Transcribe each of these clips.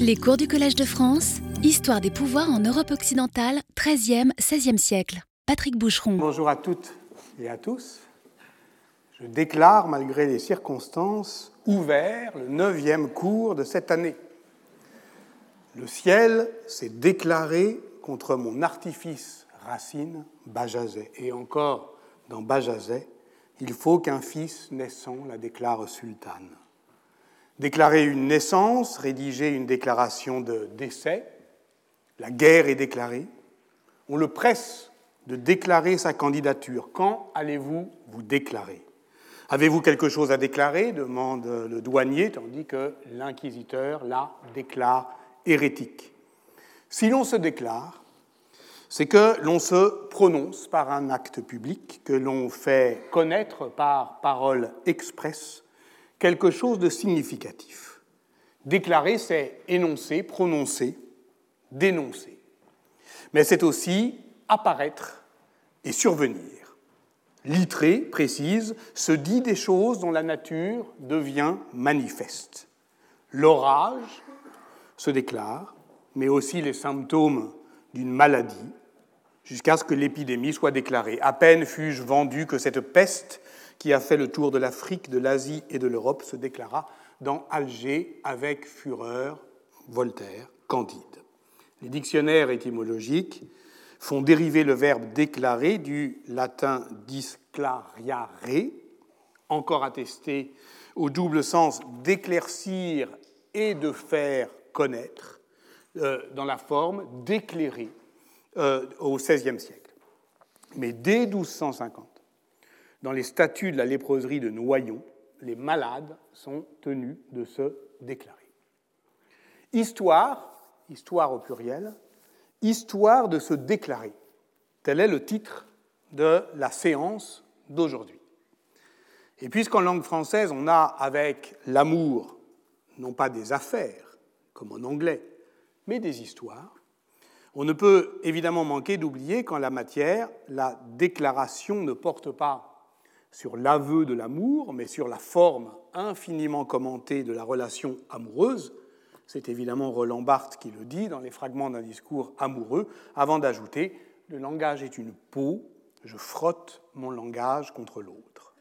Les cours du Collège de France, Histoire des pouvoirs en Europe occidentale, 13e, 16e siècle. Patrick Boucheron. Bonjour à toutes et à tous. Je déclare, malgré les circonstances, ouvert le neuvième cours de cette année. Le ciel s'est déclaré contre mon artifice racine, Bajazet. Et encore, dans Bajazet, il faut qu'un fils naissant la déclare sultane. Déclarer une naissance, rédiger une déclaration de décès, la guerre est déclarée, on le presse de déclarer sa candidature. Quand allez-vous vous déclarer? Avez-vous quelque chose à déclarer? demande le douanier, tandis que l'inquisiteur la déclare hérétique. Si l'on se déclare, c'est que l'on se prononce par un acte public, que l'on fait connaître par parole expresse quelque chose de significatif. Déclarer, c'est énoncer, prononcer, dénoncer. Mais c'est aussi apparaître et survenir. Littré, précise, se dit des choses dont la nature devient manifeste. L'orage se déclare, mais aussi les symptômes d'une maladie, jusqu'à ce que l'épidémie soit déclarée. À peine fus-je vendu que cette peste qui a fait le tour de l'Afrique, de l'Asie et de l'Europe se déclara dans Alger avec fureur Voltaire, Candide. Les dictionnaires étymologiques font dériver le verbe déclarer du latin disclariare, encore attesté au double sens d'éclaircir et de faire connaître, euh, dans la forme d'éclairer euh, au XVIe siècle. Mais dès 1250, dans les statuts de la léproserie de Noyon, les malades sont tenus de se déclarer. Histoire, histoire au pluriel, Histoire de se déclarer. Tel est le titre de la séance d'aujourd'hui. Et puisqu'en langue française, on a avec l'amour, non pas des affaires, comme en anglais, mais des histoires, on ne peut évidemment manquer d'oublier qu'en la matière, la déclaration ne porte pas sur l'aveu de l'amour, mais sur la forme infiniment commentée de la relation amoureuse, c'est évidemment Roland Barthes qui le dit dans les fragments d'un discours amoureux, avant d'ajouter Le langage est une peau, je frotte mon langage contre l'autre.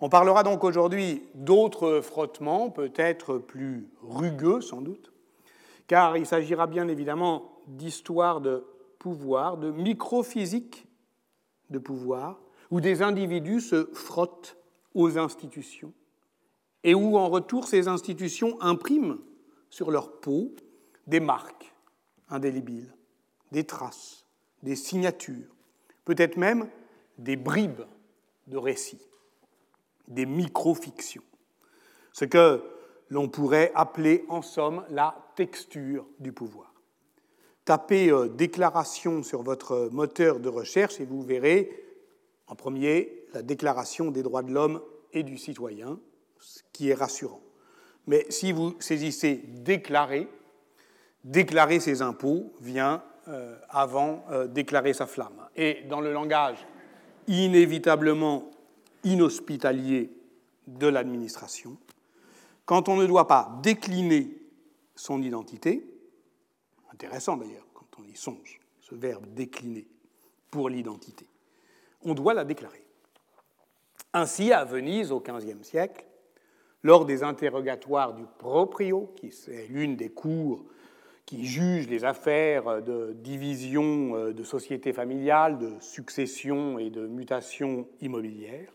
On parlera donc aujourd'hui d'autres frottements, peut-être plus rugueux sans doute, car il s'agira bien évidemment d'histoire de pouvoir, de microphysique de pouvoir, où des individus se frottent aux institutions et où en retour ces institutions impriment sur leur peau des marques indélébiles, des traces, des signatures, peut-être même des bribes de récits, des microfictions, ce que l'on pourrait appeler en somme la texture du pouvoir. Tapez euh, déclaration sur votre moteur de recherche et vous verrez en premier la déclaration des droits de l'homme et du citoyen, ce qui est rassurant. Mais si vous saisissez déclarer, déclarer ses impôts vient euh, avant euh, déclarer sa flamme. Et dans le langage inévitablement inhospitalier de l'administration, quand on ne doit pas décliner son identité, intéressant d'ailleurs quand on y songe, ce verbe décliner pour l'identité, on doit la déclarer. Ainsi, à Venise, au XVe siècle, lors des interrogatoires du proprio, qui est l'une des cours qui juge les affaires de division euh, de société familiale, de succession et de mutation immobilière.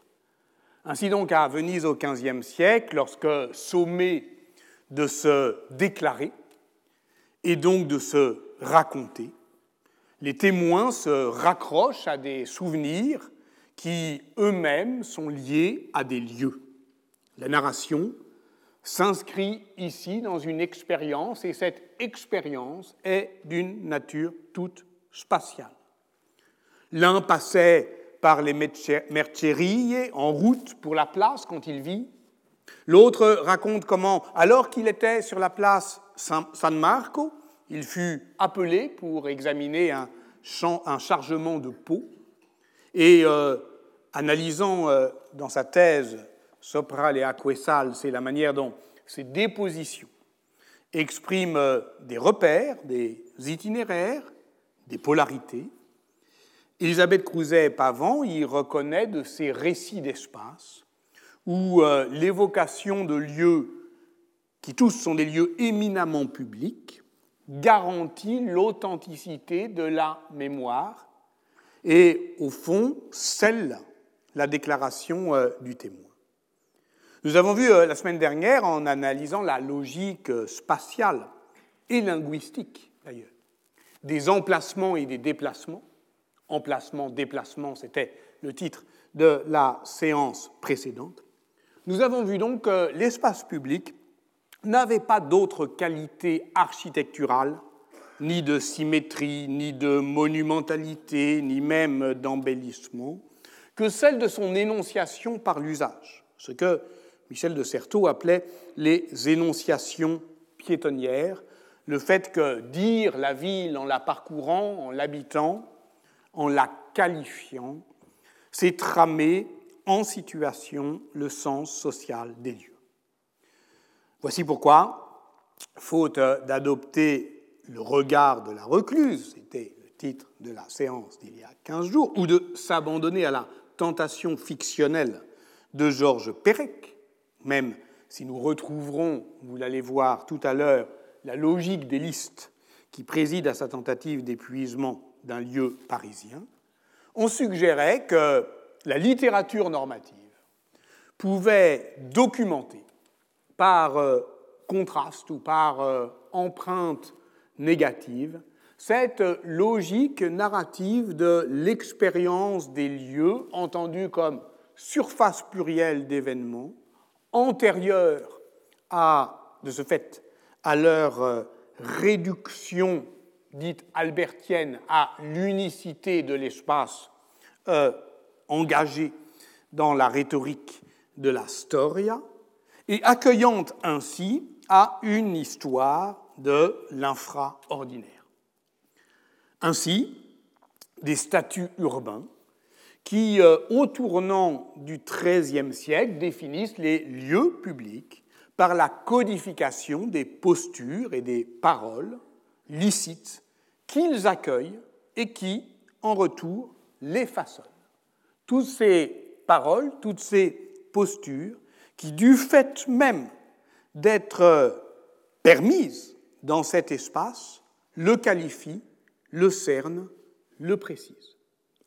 Ainsi donc à Venise au XVe siècle, lorsque sommé de se déclarer et donc de se raconter, les témoins se raccrochent à des souvenirs qui eux-mêmes sont liés à des lieux. La narration s'inscrit ici dans une expérience et cette expérience est d'une nature toute spatiale. L'un passait par les Mercerie en route pour la place quand il vit. L'autre raconte comment, alors qu'il était sur la place San Marco, il fut appelé pour examiner un, chargement de peau. Et euh, analysant euh, dans sa thèse Sopra et Aquesal, c'est la manière dont ces dépositions exprime des repères, des itinéraires, des polarités. Elisabeth Crouzet-Pavant y reconnaît de ces récits d'espace où euh, l'évocation de lieux qui tous sont des lieux éminemment publics garantit l'authenticité de la mémoire et, au fond, scelle la déclaration euh, du témoin. Nous avons vu euh, la semaine dernière, en analysant la logique euh, spatiale et linguistique, d'ailleurs, des emplacements et des déplacements. Emplacement, déplacement, c'était le titre de la séance précédente. Nous avons vu donc l'espace public n'avait pas d'autre qualité architecturale, ni de symétrie, ni de monumentalité, ni même d'embellissement, que celle de son énonciation par l'usage, ce que Michel de Certeau appelait les énonciations piétonnières, le fait que dire la ville en la parcourant, en l'habitant, en la qualifiant, c'est tramer en situation le sens social des lieux. Voici pourquoi, faute d'adopter le regard de la recluse, c'était le titre de la séance d'il y a 15 jours, ou de s'abandonner à la tentation fictionnelle de Georges Perec, même si nous retrouverons, vous l'allez voir tout à l'heure, la logique des listes qui préside à sa tentative d'épuisement d'un lieu parisien, on suggérait que la littérature normative pouvait documenter par euh, contraste ou par euh, empreinte négative cette logique narrative de l'expérience des lieux entendue comme surface plurielle d'événements antérieure à, de ce fait, à leur euh, réduction dite albertienne à l'unicité de l'espace euh, engagé dans la rhétorique de la storia, et accueillant ainsi à une histoire de l'infraordinaire. Ainsi, des statuts urbains qui, euh, au tournant du XIIIe siècle, définissent les lieux publics par la codification des postures et des paroles licites qu'ils accueillent et qui, en retour, les façonnent. Toutes ces paroles, toutes ces postures, qui, du fait même d'être permises dans cet espace, le qualifient, le cernent, le précisent.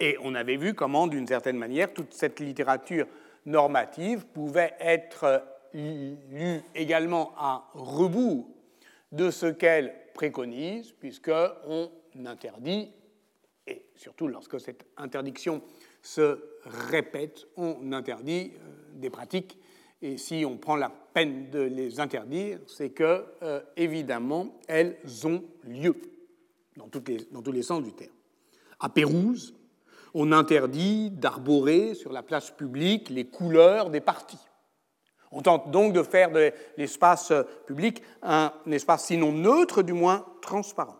Et on avait vu comment, d'une certaine manière, toute cette littérature normative pouvait être lue également à rebours de ce qu'elle préconise, puisqu'on interdit, et surtout lorsque cette interdiction se répète, on interdit euh, des pratiques. Et si on prend la peine de les interdire, c'est que, euh, évidemment, elles ont lieu, dans, les, dans tous les sens du terme. À Pérouse, on interdit d'arborer sur la place publique les couleurs des partis. On tente donc de faire de l'espace public un espace sinon neutre, du moins transparent.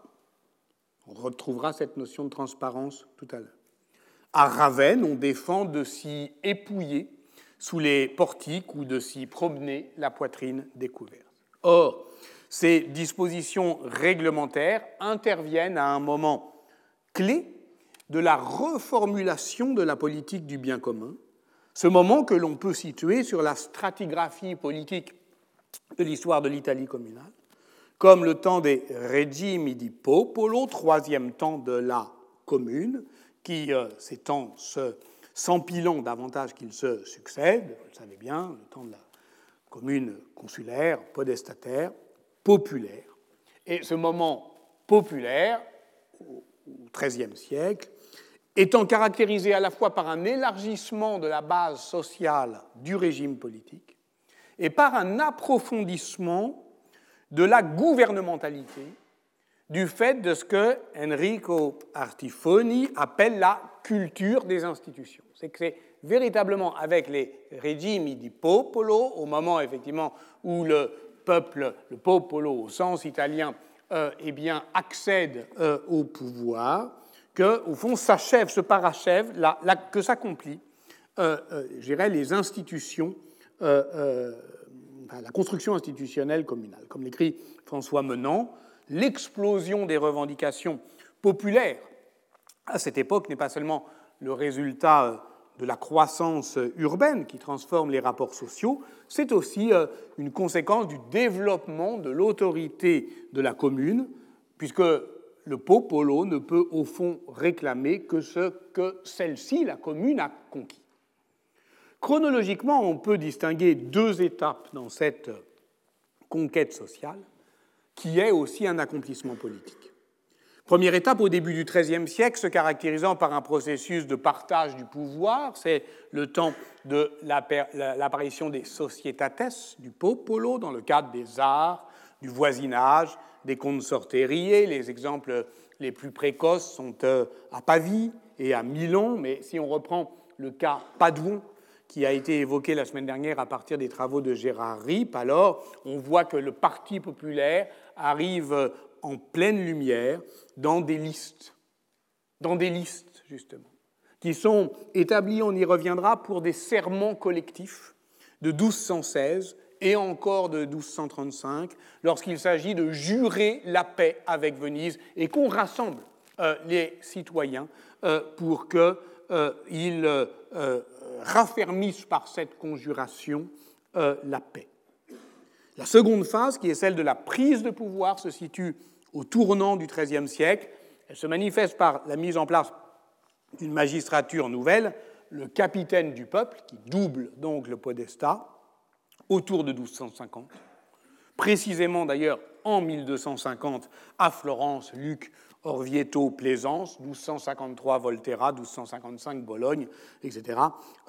On retrouvera cette notion de transparence tout à l'heure. À Ravenne, on défend de s'y épouiller sous les portiques ou de s'y promener la poitrine découverte. Or, ces dispositions réglementaires interviennent à un moment clé de la reformulation de la politique du bien commun, ce moment que l'on peut situer sur la stratigraphie politique de l'histoire de l'Italie communale, comme le temps des regimi di popolo, troisième temps de la commune, qui euh, s'étend s'empilant davantage qu'il se succède, vous le savez bien, le temps de la commune consulaire, podestataire, populaire. Et ce moment populaire, au XIIIe siècle, étant caractérisé à la fois par un élargissement de la base sociale du régime politique et par un approfondissement de la gouvernementalité du fait de ce que Enrico Artifoni appelle la culture des institutions. C'est que c'est véritablement avec les régimes di popolo, au moment effectivement où le peuple, le popolo au sens italien, euh, eh bien, accède euh, au pouvoir, que, au fond, s'achève, se parachève, que s'accomplissent, euh, les institutions la construction institutionnelle communale. Comme l'écrit François Menant, l'explosion des revendications populaires à cette époque n'est pas seulement le résultat euh, de la croissance urbaine qui transforme les rapports sociaux, c'est aussi euh, une conséquence du développement de l'autorité de la commune, puisque le popolo ne peut au fond réclamer que ce que celle-ci, la commune, a conquis. Chronologiquement, on peut distinguer deux étapes dans cette conquête sociale, qui est aussi un accomplissement politique. Première étape au début du XIIIe siècle, se caractérisant par un processus de partage du pouvoir, c'est le temps de l'apparition des societates, du popolo, dans le cadre des arts, du voisinage, des consorteriers. Les exemples les plus précoces sont euh, à Pavie et à Milan, mais si on reprend le cas Padoue, qui a été évoqué la semaine dernière à partir des travaux de Gérard Ripp, alors on voit que le Parti populaire arrive en pleine lumière dans des listes, dans des listes justement, qui sont établies, on y reviendra, pour des serments collectifs de 1216 et encore de 1235, lorsqu'il s'agit de jurer la paix avec Venise et qu'on rassemble euh, les citoyens euh, pour qu'ils euh, raffermissent par cette conjuration la paix. La seconde phase, qui est celle de la prise de pouvoir, se situe au tournant du XIIIe siècle. Elle se manifeste par la mise en place d'une magistrature nouvelle, le capitaine du peuple, qui double donc le podestat, autour de 1250. Précisément d'ailleurs en 1250 à Florence, Luc, Orvieto, Plaisance, 1253 Volterra, 1255 Bologne, etc.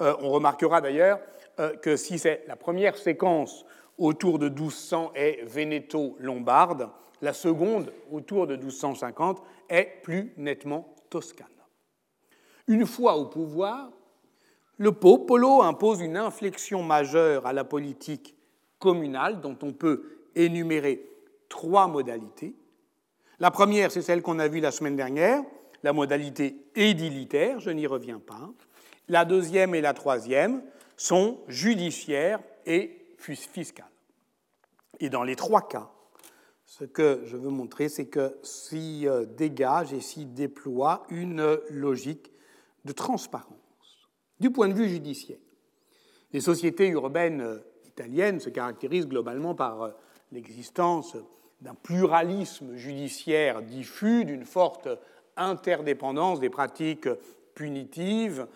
Euh, on remarquera d'ailleurs euh, que si c'est la première séquence autour de 1200 est Vénéto-Lombarde, la seconde, autour de 1250, est plus nettement toscane. Une fois au pouvoir, le Popolo impose une inflexion majeure à la politique communale dont on peut énumérer trois modalités. La première, c'est celle qu'on a vue la semaine dernière, la modalité édilitaire, je n'y reviens pas. La deuxième et la troisième sont judiciaires et fiscales. Et dans les trois cas, ce que je veux montrer, c'est que s'y euh, dégage et s'y déploie une logique de transparence du point de vue judiciaire. Les sociétés urbaines euh, italiennes se caractérisent globalement par euh, l'existence d'un pluralisme judiciaire diffus, d'une forte interdépendance des pratiques punitives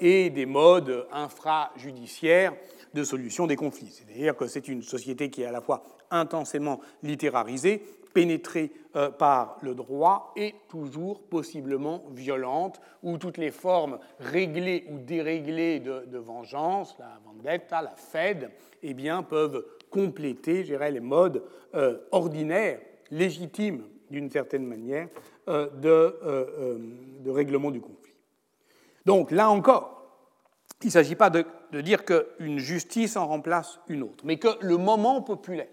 et des modes infrajudiciaires de solution des conflits. C'est-à-dire que c'est une société qui est à la fois intensément littérarisée, pénétrée euh, par le droit et toujours possiblement violente, où toutes les formes réglées ou déréglées de, vengeance, la vendetta, la fed, eh bien, peuvent compléter les modes euh, ordinaires, légitimes d'une certaine manière, euh, de, de règlement du conflit. Donc là encore, il ne s'agit pas de, dire qu'une justice en remplace une autre, mais que le moment populaire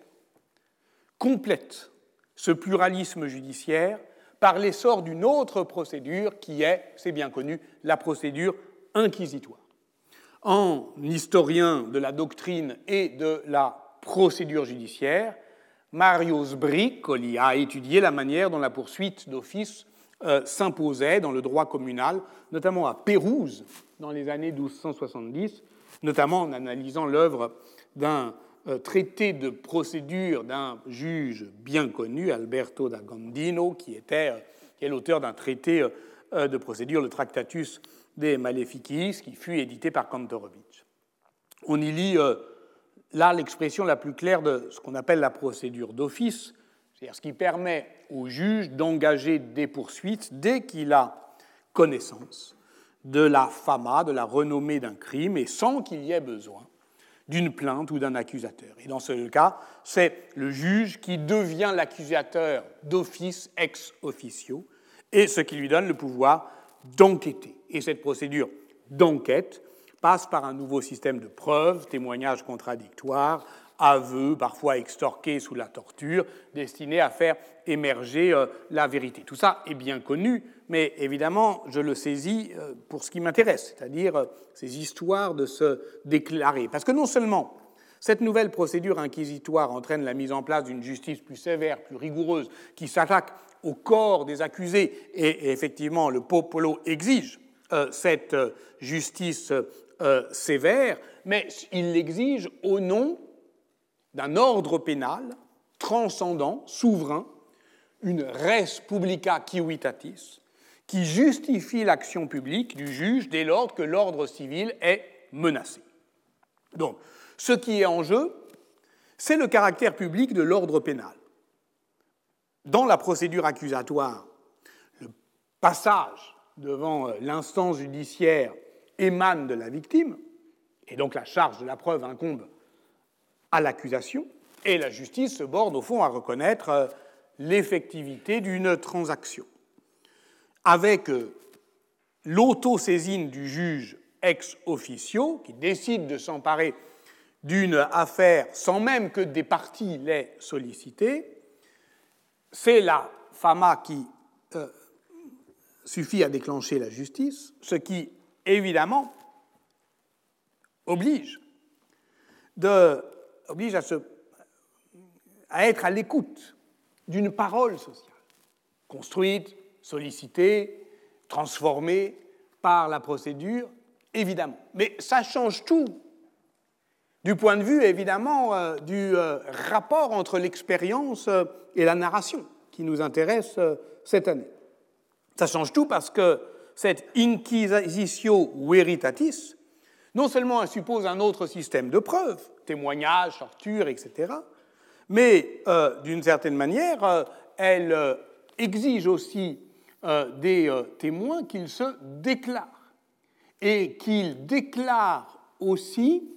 complète ce pluralisme judiciaire par l'essor d'une autre procédure qui est, c'est bien connu, la procédure inquisitoire. En historien de la doctrine et de la procédure judiciaire, Marius Briccoli a étudié la manière dont la poursuite d'office euh, s'imposait dans le droit communal, notamment à Pérouse dans les années 1270, notamment en analysant l'œuvre d'un euh, traité de procédure d'un juge bien connu, Alberto da Gandino, qui, était, euh, qui est l'auteur d'un traité de procédure, le Tractatus de Maleficis, qui fut édité par Kantorowicz. On y lit là l'expression la plus claire de ce qu'on appelle la procédure d'office, c'est-à-dire ce qui permet au juge d'engager des poursuites dès qu'il a connaissance de la fama, de la renommée d'un crime, et sans qu'il y ait besoin d'une plainte ou d'un accusateur. Et dans ce cas, c'est le juge qui devient l'accusateur d'office ex officio, et ce qui lui donne le pouvoir d'enquêter. Et cette procédure d'enquête passe par un nouveau système de preuves, témoignages contradictoires, aveux, parfois extorqués sous la torture, destinés à faire émerger euh, la vérité. Tout ça est bien connu, mais évidemment, je le saisis euh, pour ce qui m'intéresse, c'est-à-dire euh, ces histoires de se déclarer. Parce que non seulement Cette nouvelle procédure inquisitoire entraîne la mise en place d'une justice plus sévère, plus rigoureuse, qui s'attaque au corps des accusés, et, effectivement le popolo exige cette justice euh, sévère, mais il l'exige au nom d'un ordre pénal transcendant, souverain, une res publica civitatis, qui justifie l'action publique du juge dès lors que l'ordre civil est menacé. Donc, ce qui est en jeu, c'est le caractère public de l'ordre pénal. Dans la procédure accusatoire, le passage devant l'instance judiciaire émane de la victime, et donc la charge de la preuve incombe à l'accusation, et la justice se borne au fond à reconnaître euh, l'effectivité d'une transaction. Avec euh, l'autosaisine du juge ex officio, qui décide de s'emparer d'une affaire sans même que des parties l'aient sollicité, c'est la fama qui euh, suffit à déclencher la justice, ce qui, évidemment, oblige, à être à l'écoute d'une parole sociale, construite, sollicitée, transformée par la procédure, évidemment. Mais ça change tout du point de vue, évidemment, euh, du euh, rapport entre l'expérience euh, et la narration qui nous intéresse cette année. Ça change tout parce que cette inquisitio veritatis, non seulement elle suppose un autre système de preuves, témoignages, tortures, etc., mais d'une certaine manière, elle exige aussi des témoins qu'ils se déclarent et qu'ils déclarent aussi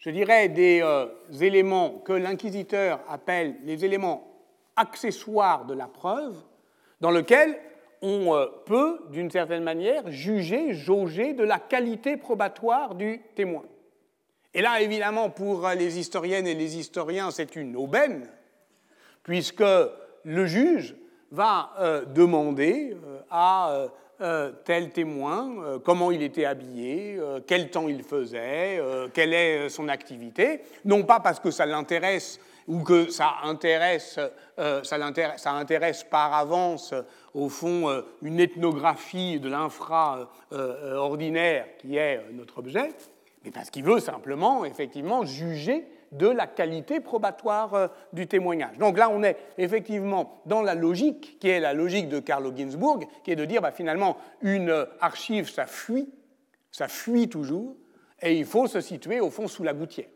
je dirais, des euh, éléments que l'inquisiteur appelle les éléments accessoires de la preuve, dans lesquels on euh, peut, d'une certaine manière, juger, jauger de la qualité probatoire du témoin. Et là, évidemment, pour les historiennes et les historiens, c'est une aubaine, puisque le juge va euh, demander à euh, tel témoin, euh, comment il était habillé, euh, quel temps il faisait, quelle est son activité, non pas parce que ça l'intéresse ou que ça intéresse, ça, ça, intéresse par avance, au fond, une ethnographie de l'infra ordinaire qui est notre objet, mais parce qu'il veut simplement, effectivement, juger de la qualité probatoire euh, du témoignage. Donc là, on est effectivement dans la logique, qui est la logique de Carlo Ginzburg, qui est de dire bah, finalement, une archive, ça fuit, ça fuit toujours, et il faut se situer au fond sous la gouttière.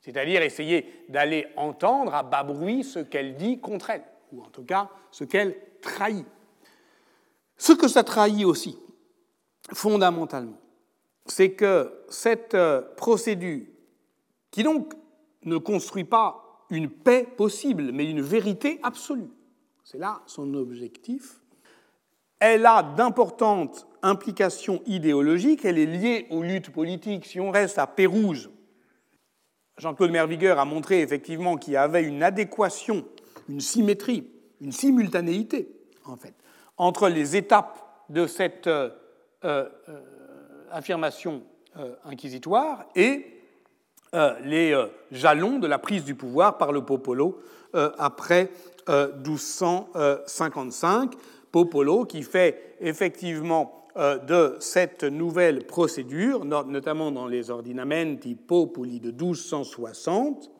C'est-à-dire essayer d'aller entendre à bas bruit ce qu'elle dit contre elle, ou en tout cas ce qu'elle trahit. Ce que ça trahit aussi, fondamentalement, c'est que cette euh, procédure, qui donc ne construit pas une paix possible, mais une vérité absolue. C'est là son objectif. Elle a d'importantes implications idéologiques, elle est liée aux luttes politiques. Si on reste à Pérouse, Jean-Claude Mervigueur a montré effectivement qu'il y avait une adéquation, une symétrie, une simultanéité, en fait, entre les étapes de cette euh, euh, affirmation euh, inquisitoire et les jalons de la prise du pouvoir par le Popolo après 1255. Popolo qui fait effectivement de cette nouvelle procédure, notamment dans les ordinamenti populi de 1260,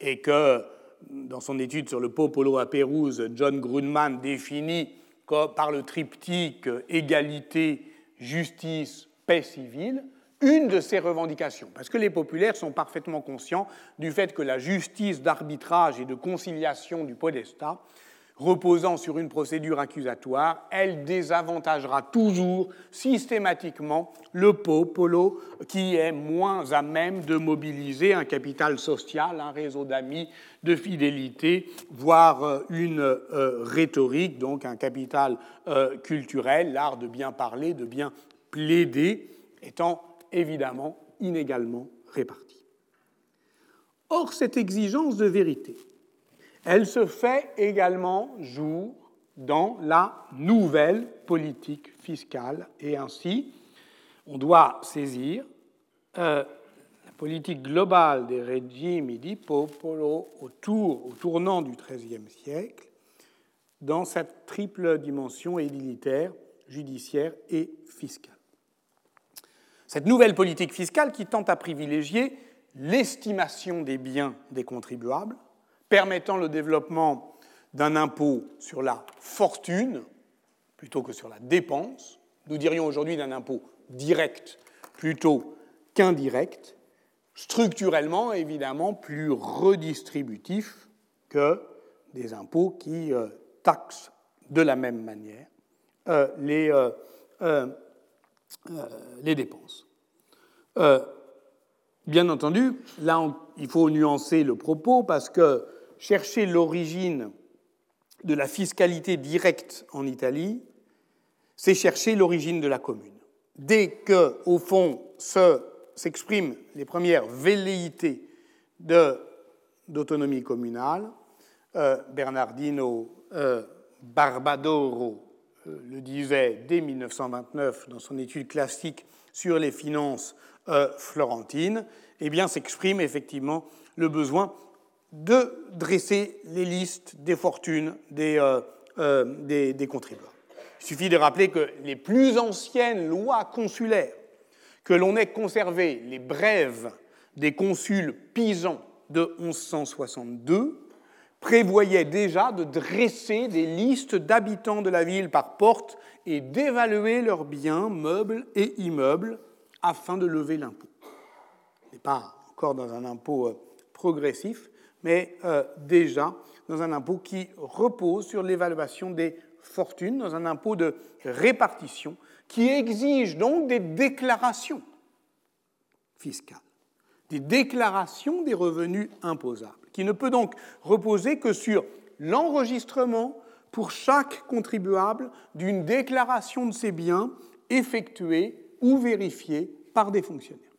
et que dans son étude sur le popolo à Pérouse, John Grunman définit par le triptyque égalité, justice, paix civile, une de ces revendications, parce que les populaires sont parfaitement conscients du fait que la justice d'arbitrage et de conciliation du podestat, reposant sur une procédure accusatoire, elle désavantagera toujours systématiquement le popolo qui est moins à même de mobiliser un capital social, un réseau d'amis, de fidélité, voire euh, une euh, rhétorique, donc un capital euh, culturel, l'art de bien parler, de bien plaider, étant évidemment inégalement répartis. Or, cette exigence de vérité, elle se fait également jour dans la nouvelle politique fiscale, et ainsi, on doit saisir euh, politique globale des régimes di popolo autour, au tournant du XIIIe siècle dans cette triple dimension édilitaire, judiciaire et fiscale. Cette nouvelle politique fiscale qui tente à privilégier l'estimation des biens des contribuables, permettant le développement d'un impôt sur la fortune plutôt que sur la dépense. Nous dirions aujourd'hui d'un impôt direct plutôt qu'indirect, structurellement évidemment plus redistributif que des impôts qui euh, taxent de la même manière euh, les, euh, les dépenses. bien entendu, là il faut nuancer le propos parce que chercher l'origine de la fiscalité directe en Italie, c'est chercher l'origine de la commune. Dès que, au fond, s'expriment les premières velléités d'autonomie communale, euh, Bernardino euh, Barbadoro euh, le disait dès 1929 dans son étude classique sur les finances florentines, eh bien s'exprime effectivement le besoin de dresser les listes des fortunes des, euh, euh, des, contribuables. Il suffit de rappeler que les plus anciennes lois consulaires que l'on ait conservé, les brèves des consuls pisans de 1162, prévoyaient déjà de dresser des listes d'habitants de la ville par porte et d'évaluer leurs biens, meubles et immeubles afin de lever l'impôt. N'est pas encore dans un impôt euh, progressif, mais euh, déjà dans un impôt qui repose sur l'évaluation des fortunes, dans un impôt de répartition qui exige donc des déclarations fiscales, des déclarations des revenus imposables, qui ne peut donc reposer que sur l'enregistrement pour chaque contribuable d'une déclaration de ses biens effectuée ou vérifiée par des fonctionnaires.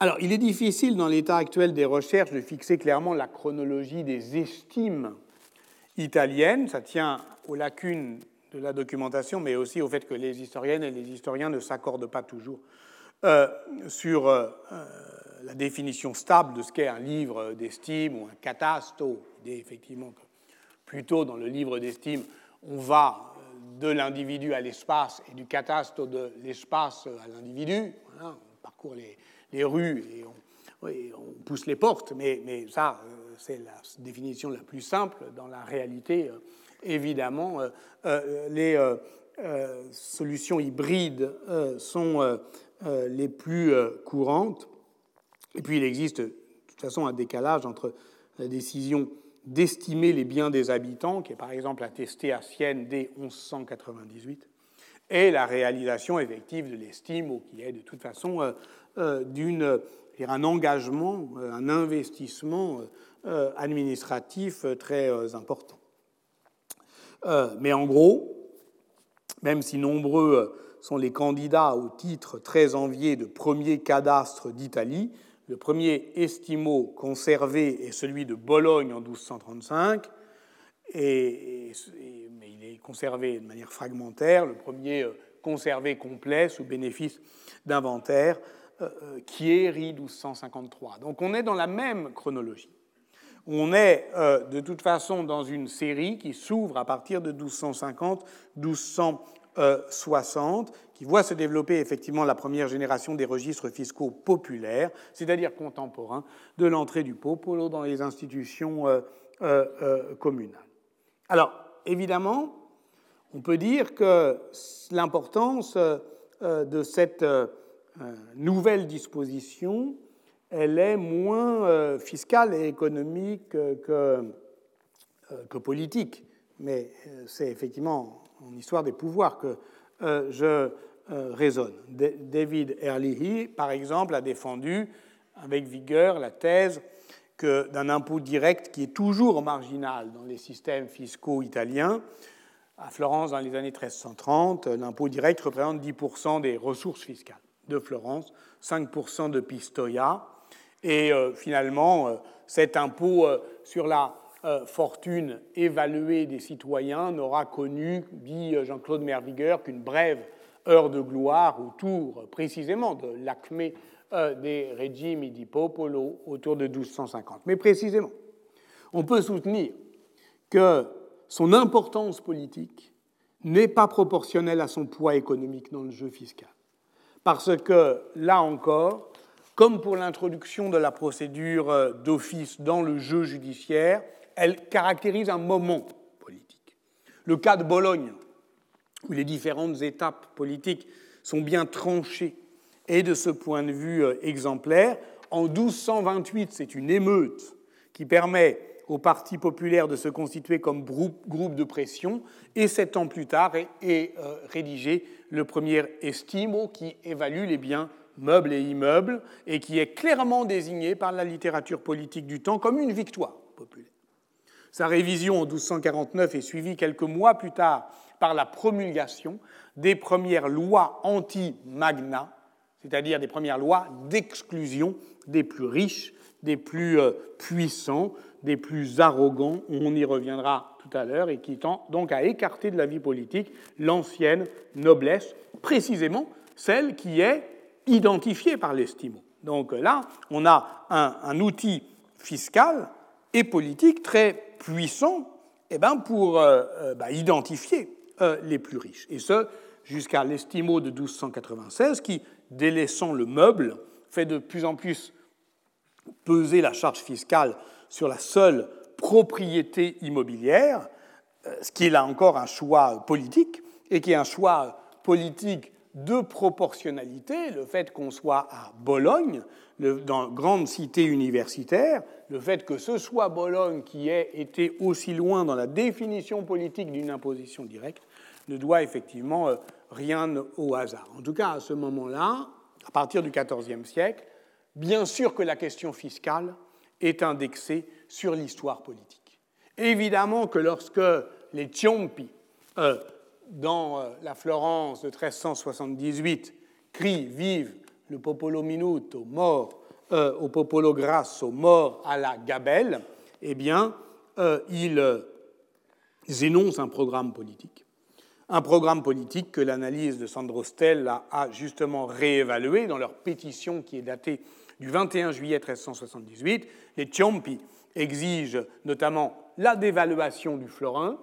Alors, il est difficile dans l'état actuel des recherches de fixer clairement la chronologie des estimes italiennes. Ça tient aux lacunes de la documentation, mais aussi au fait que les historiennes et les historiens ne s'accordent pas toujours euh, sur euh, euh, la définition stable de ce qu'est un livre d'estime ou un catasto. effectivement que plutôt dans le livre d'estime, on va de l'individu à l'espace et du catasto de l'espace à l'individu. on parcourt les, les rues et on, pousse les portes, mais, mais ça, euh, c'est la définition la plus simple. Dans la réalité, euh, évidemment, euh, les solutions hybrides sont les plus courantes. Et puis, il existe de toute façon un décalage entre la décision d'estimer les biens des habitants, qui est par exemple attestée à Sienne dès 1198, et la réalisation effective de l'estime, qui est de toute façon d'un un engagement, euh, un investissement euh, administratif très important. Mais en gros, même si nombreux sont les candidats au titre très envié de premier cadastre d'Italie, le premier estimo conservé est celui de Bologne en 1235, et, mais il est conservé de manière fragmentaire. Le premier conservé complet sous bénéfice d'inventaire euh, euh, Chieri 1253. Donc on est dans la même chronologie. On est euh, de toute façon dans une série qui s'ouvre à partir de 1250-1260, qui voit se développer effectivement la première génération des registres fiscaux populaires, c'est-à-dire contemporains, de l'entrée du popolo dans les institutions communales. Alors, évidemment, on peut dire que l'importance de cette euh, nouvelle disposition, elle est moins euh, fiscale et économique que, euh, que politique. Mais c'est effectivement en histoire des pouvoirs que je raisonne. David Ehrlichie, par exemple, a défendu avec vigueur la thèse que d'un impôt direct qui est toujours marginal dans les systèmes fiscaux italiens. À Florence, dans les années 1330, l'impôt direct représente 10% des ressources fiscales de Florence, 5% de Pistoia. Et euh, finalement, euh, cet impôt euh, sur la fortune évaluée des citoyens n'aura connu, dit Jean-Claude Mervigueur, qu'une brève heure de gloire autour précisément de l'acmé des régimes di popolo autour de 1250. Mais précisément, on peut soutenir que son importance politique n'est pas proportionnelle à son poids économique dans le jeu fiscal. Parce que, là encore, comme pour l'introduction de la procédure euh, d'office dans le jeu judiciaire, elle caractérise un moment politique. Le cas de Bologne, où les différentes étapes politiques sont bien tranchées, est de ce point de vue euh, exemplaire. En 1228, c'est une émeute qui permet au Parti populaire de se constituer comme groupe de pression, et sept ans plus tard est, euh, rédigé le premier estimo qui évalue les biens meubles et immeubles et qui est clairement désigné par la littérature politique du temps comme une victoire populaire. Sa révision en 1249 est suivie quelques mois plus tard par la promulgation des premières lois anti-magna, c'est-à-dire des premières lois d'exclusion des plus riches, des plus euh, puissants, des plus arrogants, on y reviendra tout à l'heure, et qui tend donc à écarter de la vie politique l'ancienne noblesse, précisément celle qui est identifiée par l'estimo. Donc là, on a un, outil fiscal et politique très puissant eh ben, pour euh, euh, bah, identifier euh, les plus riches. Et ce, jusqu'à l'estimo de 1296, qui, délaissant le meuble, fait de plus en plus peser la charge fiscale sur la seule propriété immobilière, euh, ce qui est là encore un choix politique, et qui est un choix politique de proportionnalité, le fait qu'on soit à Bologne, dans grande cité universitaire, le fait que ce soit Bologne qui ait été aussi loin dans la définition politique d'une imposition directe, ne doit effectivement euh, rien au hasard. En tout cas, à ce moment-là, à partir du XIVe siècle, bien sûr que la question fiscale est indexé sur l'histoire politique. Évidemment que lorsque les Ciompi, euh, dans euh, la Florence de 1378, crient Vive le popolo minuto, mort euh, au popolo grasso, mort à la gabelle, eh bien, ils énoncent un programme politique. Un programme politique que l'analyse de Sandro Stella a justement réévalué dans leur pétition qui est datée du 21 juillet 1378, les Ciompi exigent notamment la dévaluation du florin,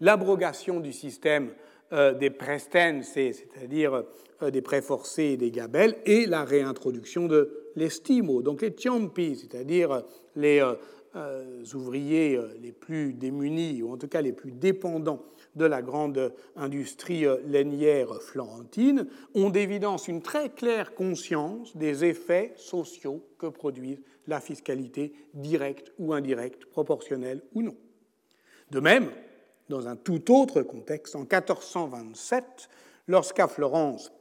l'abrogation du système euh, des prestense, c'est-à-dire euh, des prêts et des gabelles, et la réintroduction de l'estimo. Donc les Ciompi, c'est-à-dire les euh, ouvriers les plus démunis, ou en tout cas les plus dépendants de la grande industrie lainière florentine ont d'évidence une très claire conscience des effets sociaux que produisent la fiscalité directe ou indirecte, proportionnelle ou non. De même, dans un tout autre contexte, en 1427, lorsqu'à Florence,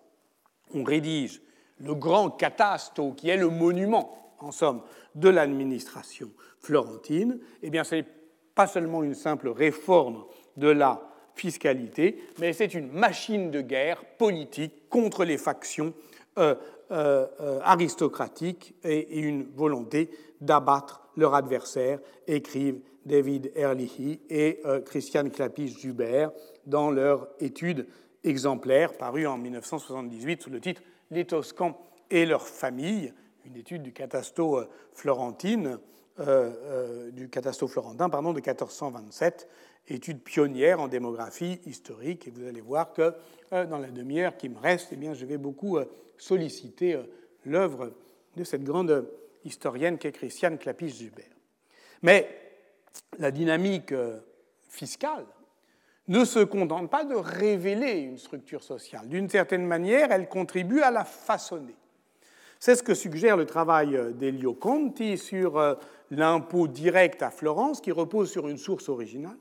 on rédige le grand catasto, qui est le monument, en somme, de l'administration florentine, eh bien, ce n'est pas seulement une simple réforme de la fiscalité, mais c'est une machine de guerre politique contre les factions euh, euh, euh, aristocratiques et, une volonté d'abattre leur adversaire, écrivent David Ehrlich et Christian Clapis-Jubert dans leur étude exemplaire parue en 1978 sous le titre Les Toscans et leurs familles, une étude du catasto florentine, du florentin pardon, de 1427 étude pionnière en démographie historique. Et vous allez voir que euh, dans la demi-heure qui me reste, eh bien, je vais beaucoup euh, solliciter euh, l'œuvre de cette grande historienne qu'est Christiane Clapis-Zuber. Mais la dynamique fiscale ne se contente pas de révéler une structure sociale. D'une certaine manière, elle contribue à la façonner. C'est ce que suggère le travail d'Elio Conti sur l'impôt direct à Florence, qui repose sur une source originale,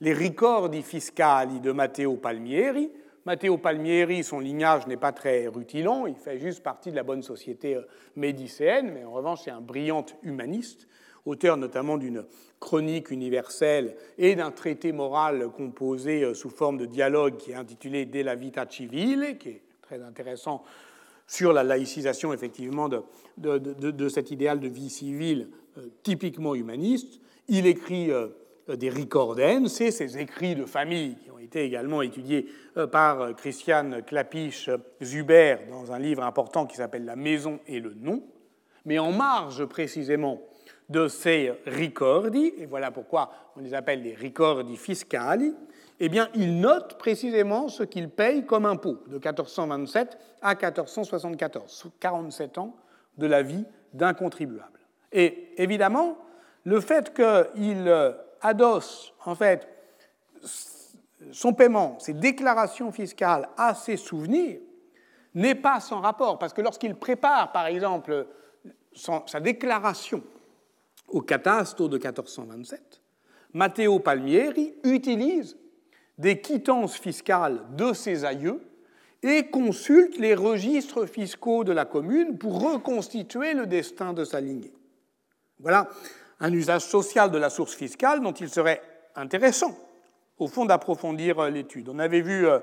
les ricordi fiscali de Matteo Palmieri. Matteo Palmieri, son lignage n'est pas très rutilant, il fait juste partie de la bonne société euh, médicéenne, mais en revanche, c'est un brillant humaniste, auteur notamment d'une chronique universelle et d'un traité moral composé euh, sous forme de dialogue qui est intitulé De la vita civile, qui est très intéressant sur la laïcisation effectivement de, cet idéal de vie civile euh, typiquement humaniste. Il écrit des Ricorden, c'est ces écrits de famille qui ont été également étudiés par Christiane Clapiche-Zuber dans un livre important qui s'appelle La maison et le nom. Mais en marge précisément de ces ricordi, et voilà pourquoi on les appelle les ricordi fiscali, eh bien, il note précisément ce qu'il paye comme impôt de 1427 à 1474, 47 ans de la vie d'un contribuable. Et évidemment, le fait qu'il adosse en fait son paiement, ses déclarations fiscales à ses souvenirs, n'est pas sans rapport, parce que lorsqu'il prépare, par exemple, sa déclaration au catasto de 1427, Matteo Palmieri utilise des quittances fiscales de ses aïeux et consulte les registres fiscaux de la commune pour reconstituer le destin de sa lignée. Voilà un usage social de la source fiscale dont il serait intéressant, au fond, d'approfondir l'étude. On avait vu euh,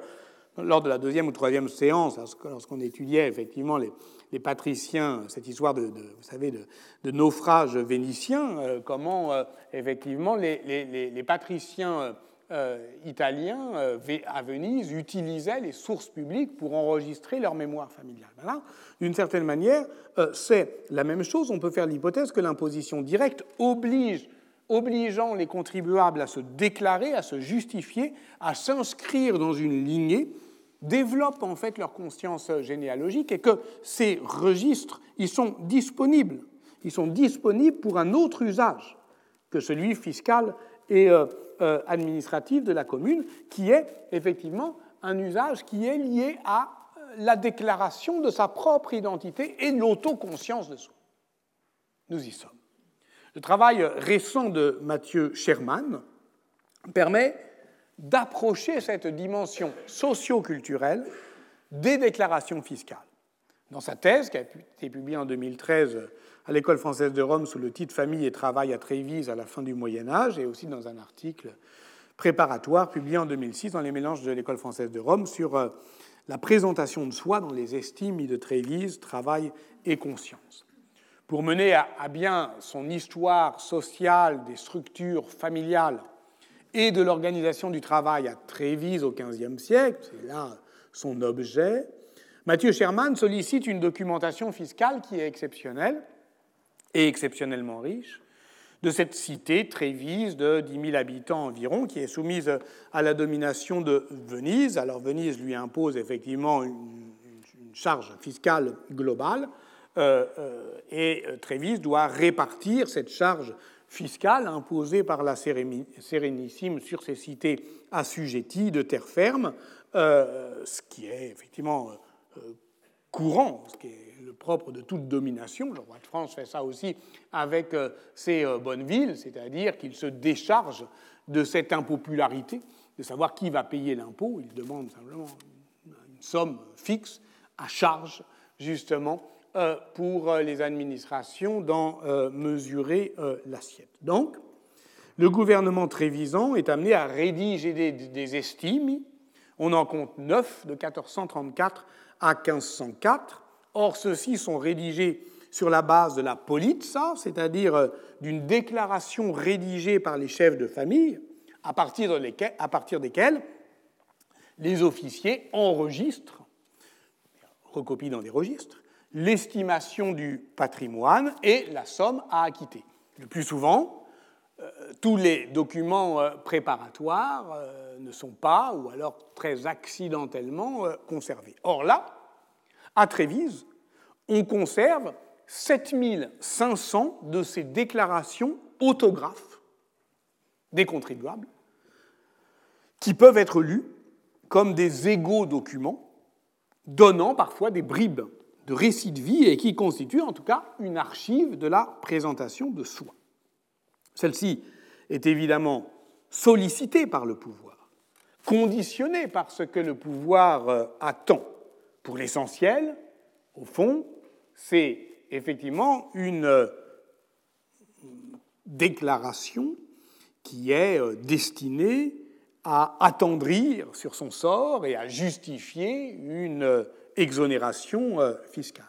lors de la deuxième ou troisième séance, lorsqu'on étudiait effectivement les, patriciens, cette histoire de, vous savez, de, naufrage vénitien, euh, comment euh, effectivement les, patriciens euh, italiens à Venise utilisaient les sources publiques pour enregistrer leur mémoire familiale. D'une certaine manière, c'est la même chose. On peut faire l'hypothèse que l'imposition directe oblige obligeant les contribuables à se déclarer, à se justifier, à s'inscrire dans une lignée développent en fait leur conscience généalogique et que ces registres, ils sont disponibles. Ils sont disponibles pour un autre usage que celui fiscal et euh, euh, administratif de la commune, qui est effectivement un usage qui est lié à la déclaration de sa propre identité et l'autoconscience de soi. Nous y sommes. Le travail récent de Mathieu Sherman permet d'approcher cette dimension socio-culturelle des déclarations fiscales. Dans sa thèse, qui a été publiée en 2013 à l'École française de Rome sous le titre Famille et travail à Trévise à la fin du Moyen Âge, et aussi dans un article préparatoire publié en 2006 dans les mélanges de l'École française de Rome sur euh, la présentation de soi dans les estimes de Trévise, travail et conscience. Pour mener à bien son histoire sociale des structures familiales et de l'organisation du travail à Trévise au XVe siècle, c'est là son objet, Mathieu Sherman sollicite une documentation fiscale qui est exceptionnelle et exceptionnellement riche de cette cité, Trévise, de 10 000 habitants environ, qui est soumise à la domination de Venise. Alors Venise lui impose effectivement une, charge fiscale globale, euh, euh, et Trévise doit répartir cette charge fiscale imposée par la Sérénissime sur ces cités assujetties de terre ferme, euh, ce qui est effectivement euh, courant, ce qui est le propre de toute domination. Le roi de France fait ça aussi avec euh, ses bonnes villes, c'est-à-dire qu'il se décharge de cette impopularité, de savoir qui va payer l'impôt. Il demande simplement une somme fixe à charge, justement, euh, pour euh, les administrations d'en euh, mesurer l'assiette. Donc, le gouvernement trévisan est amené à rédiger des, estimes. On en compte neuf de 1434 à 1504. Or, ceux-ci sont rédigés sur la base de la politza, c'est-à-dire d'une déclaration rédigée par les chefs de famille, à partir, desquelles les officiers enregistrent, recopient dans des registres, l'estimation du patrimoine et la somme à acquitter. Le plus souvent, euh, tous les documents euh, préparatoires euh, ne sont pas, ou alors très accidentellement, conservés. Or là, à Trévise, on conserve 7500 de ces déclarations autographes des contribuables qui peuvent être lus comme des égaux documents, donnant parfois des bribes de récit de vie et qui constitue en tout cas une archive de la présentation de soi. Celle-ci est évidemment sollicitée par le pouvoir, conditionnée par ce que le pouvoir euh, attend. Pour l'essentiel, au fond, c'est effectivement une euh, déclaration qui est euh, destinée à attendrir sur son sort et à justifier une exonération fiscale.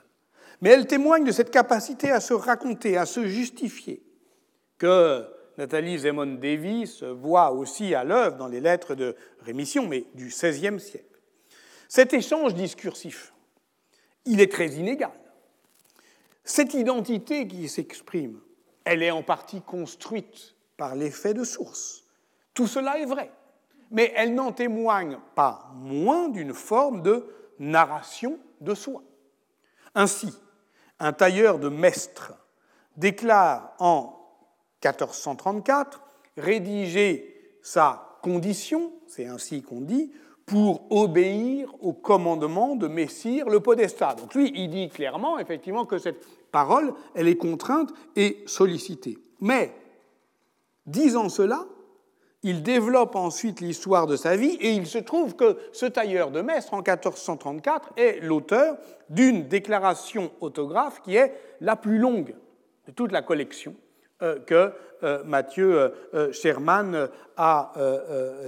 Mais elle témoigne de cette capacité à se raconter, à se justifier, que Nathalie Zemon Davis voit aussi à l'œuvre dans les lettres de rémission, mais du XVIe siècle. Cet échange discursif, il est très inégal. Cette identité qui s'exprime, elle est en partie construite par l'effet de source. Tout cela est vrai, mais elle n'en témoigne pas moins d'une forme de narration de soi. Ainsi, un tailleur de Mestre déclare en 1434 rédiger sa condition, c'est ainsi qu'on dit, pour obéir au commandement de Messire le Podestat. Donc lui, il dit clairement, effectivement, que cette parole, elle est contrainte et sollicitée. Mais, disant cela, il développe ensuite l'histoire de sa vie et il se trouve que ce tailleur de Mestre, en 1434, est l'auteur d'une déclaration autographe qui est la plus longue de toute la collection que euh, Mathieu euh, Sherman a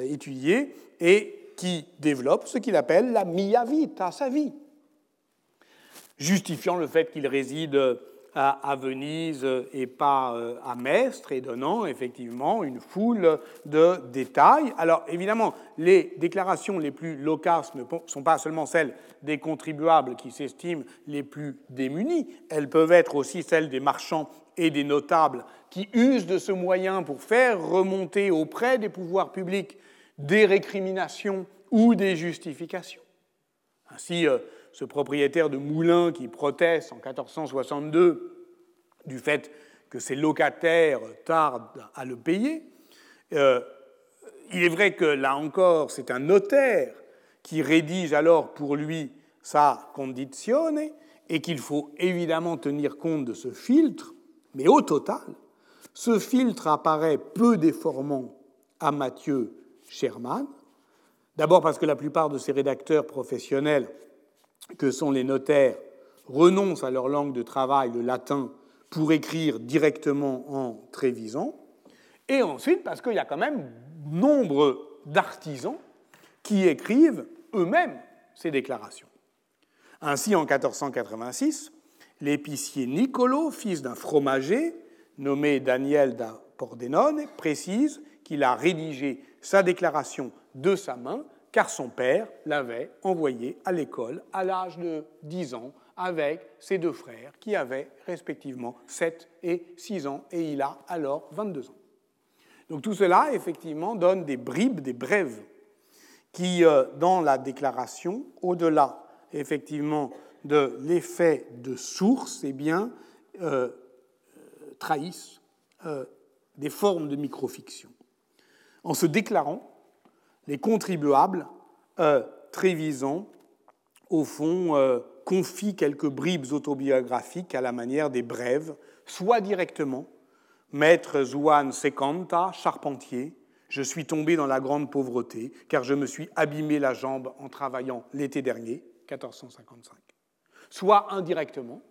étudiée et qui développe ce qu'il appelle la mia vita, sa vie, justifiant le fait qu'il réside à, Venise et pas euh, à Mestre, et donnant effectivement une foule de détails. Alors évidemment, les déclarations les plus loquaces ne sont pas seulement celles des contribuables qui s'estiment les plus démunis, elles peuvent être aussi celles des marchands et des notables qui usent de ce moyen pour faire remonter auprès des pouvoirs publics des récriminations ou des justifications. Ainsi, euh, ce propriétaire de moulin qui proteste en 1462 du fait que ses locataires tardent à le payer, euh, il est vrai que là encore, c'est un notaire qui rédige alors pour lui sa condizione et qu'il faut évidemment tenir compte de ce filtre, mais au total, ce filtre apparaît peu déformant à Mathieu Sherman, d'abord parce que la plupart de ses rédacteurs professionnels que sont les notaires renoncent à leur langue de travail, le latin, pour écrire directement en trévisant, et ensuite parce qu'il y a quand même nombre d'artisans qui écrivent eux-mêmes ces déclarations. Ainsi, en 1486, l'épicier Nicolo, fils d'un fromager nommé Daniel da Pordenone, précise qu'il a rédigé sa déclaration de sa main car son père l'avait envoyé à l'école à l'âge de 10 ans avec ses deux frères qui avaient respectivement 7 et 6 ans et il a alors 22 ans. Donc tout cela, effectivement, donne des bribes, des brèves qui, euh, dans la déclaration, au-delà, effectivement, de l'effet de source, eh bien, euh, trahissent euh, des formes de microfiction. En se déclarant, les contribuables, euh, Trévisan, au fond, euh, confient quelques bribes autobiographiques à la manière des brèves, soit directement, Maître Zouane Secanta, charpentier, je suis tombé dans la grande pauvreté, car je me suis abîmé la jambe en travaillant l'été dernier, 1455. Soit indirectement,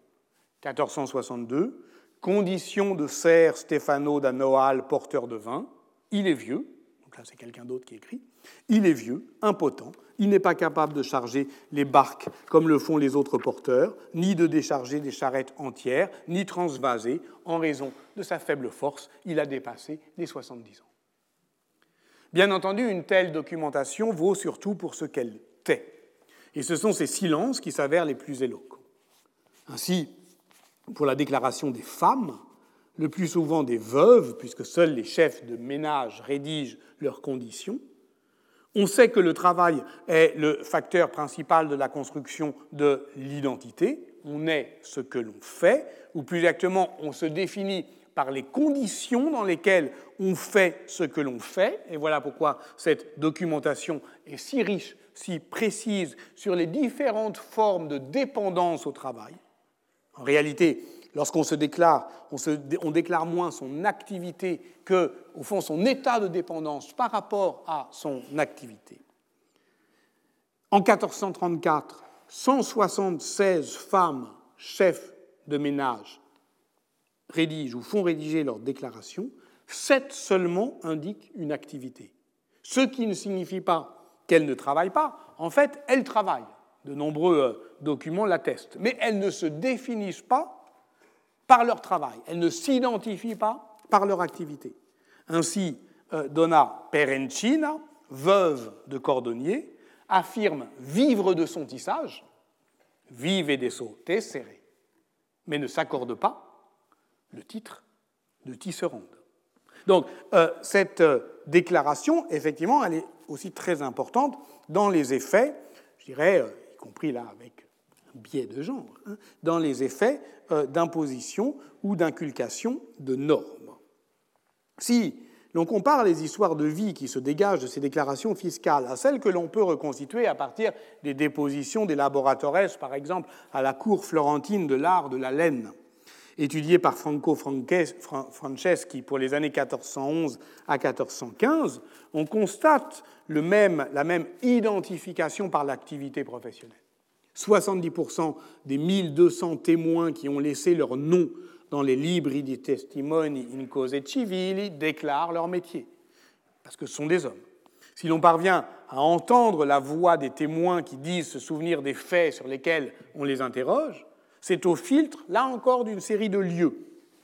1462, condition de Ser Stefano da Noal, porteur de vin, il est vieux, donc là c'est quelqu'un d'autre qui écrit, il est vieux, impotent, il n'est pas capable de charger les barques comme le font les autres porteurs, ni de décharger des charrettes entières, ni transvaser. En raison de sa faible force, il a dépassé les 70 ans. Bien entendu, une telle documentation vaut surtout pour ce qu'elle tait. Et ce sont ces silences qui s'avèrent les plus éloquents. Ainsi, pour la déclaration des femmes, le plus souvent des veuves, puisque seuls les chefs de ménage rédigent leurs conditions, on sait que le travail est le facteur principal de la construction de l'identité. On est ce que l'on fait, ou plus exactement, on se définit par les conditions dans lesquelles on fait ce que l'on fait. Et voilà pourquoi cette documentation est si riche, si précise sur les différentes formes de dépendance au travail. En réalité, lorsqu'on se déclare, on, déclare moins son activité que, au fond, son état de dépendance par rapport à son activité. En 1434, 176 femmes chefs de ménage rédigent ou font rédiger leur déclaration, 7 seulement indiquent une activité. Ce qui ne signifie pas qu'elles ne travaillent pas, en fait, elles travaillent. De nombreux euh, documents l'attestent. Mais elles ne se définissent pas par leur travail. Elles ne s'identifient pas par leur activité. Ainsi, euh, Donna Perencina, veuve de cordonnier, affirme vivre de son tissage, vive des seaux serrés, mais ne s'accorde pas le titre de tisserande. Donc, euh, cette déclaration, effectivement, elle est aussi très importante dans les effets, je dirais, euh, y compris là avec un biais de genre, hein, dans les effets d'imposition ou d'inculcation de normes. Si l'on compare les histoires de vie qui se dégagent de ces déclarations fiscales à celles que l'on peut reconstituer à partir des dépositions des laboratoires, par exemple à la cour florentine de l'art de la laine, étudié par Franco Franceschi pour les années 1411 à 1415, on constate le même, la même identification par l'activité professionnelle. 70% des 1200 témoins qui ont laissé leur nom dans les libri di testimoni in cause civili déclarent leur métier, parce que ce sont des hommes. Si l'on parvient à entendre la voix des témoins qui disent se souvenir des faits sur lesquels on les interroge, c'est au filtre, là encore, d'une série de lieux,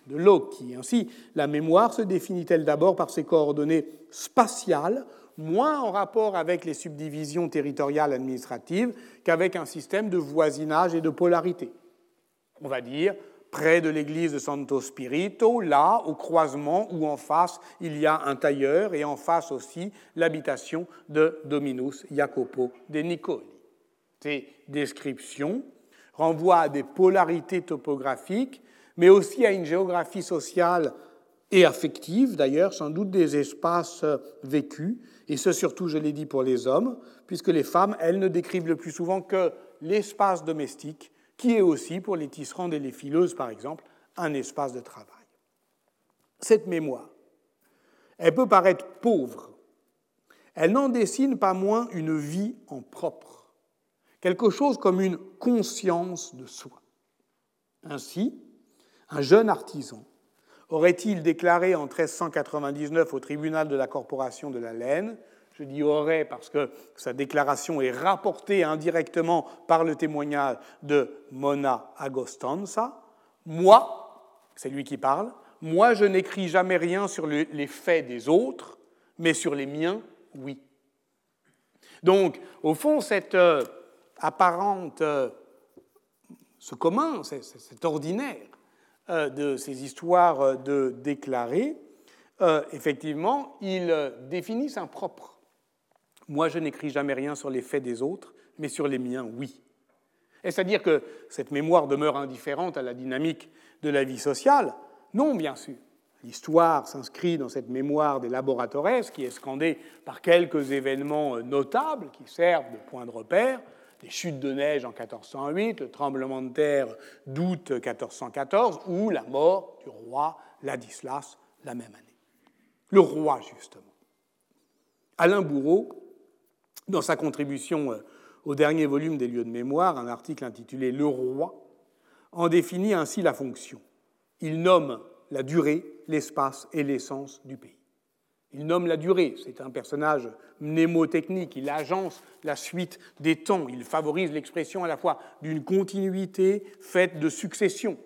de loci. Ainsi, la mémoire se définit-elle d'abord par ses coordonnées spatiales, moins en rapport avec les subdivisions territoriales administratives qu'avec un système de voisinage et de polarité. On va dire près de l'église de Santo Spirito, là, au croisement où en face il y a un tailleur et en face aussi l'habitation de Dominus Jacopo de Nicoli. Ces descriptions renvoie à des polarités topographiques, mais aussi à une géographie sociale et affective, d'ailleurs, sans doute des espaces vécus, et ce surtout, je l'ai dit, pour les hommes, puisque les femmes, elles, ne décrivent le plus souvent que l'espace domestique, qui est aussi, pour les tisserandes et les fileuses, par exemple, un espace de travail. Cette mémoire, elle peut paraître pauvre, elle n'en dessine pas moins une vie en propre quelque chose comme une conscience de soi. Ainsi, un jeune artisan aurait-il déclaré en 1399 au tribunal de la corporation de la laine, je dis aurait parce que sa déclaration est rapportée indirectement par le témoignage de Mona Agostanza, moi, c'est lui qui parle, moi je n'écris jamais rien sur les faits des autres, mais sur les miens, oui. Donc, au fond, cette euh, apparente euh, ce commun, cet ordinaire euh, de ces histoires euh, de déclarer, effectivement, ils définissent un propre. Moi, je n'écris jamais rien sur les faits des autres, mais sur les miens, oui. Est-ce-à-dire que cette mémoire demeure indifférente à la dynamique de la vie sociale Non, bien sûr. L'histoire s'inscrit dans cette mémoire des laboratoires qui est scandée par quelques événements notables qui servent de point de repère, les chutes de neige en 1408, le tremblement de terre d'août 1414 ou la mort du roi Ladislas la même année. Le roi, justement. Alain Bourreau, dans sa contribution euh, au dernier volume des lieux de mémoire, un article intitulé Le roi, en définit ainsi la fonction. Il nomme la durée, l'espace et l'essence du pays. Il nomme la durée, c'est un personnage mnémotechnique, il agence la suite des temps, il favorise l'expression à la fois d'une continuité faite de succession,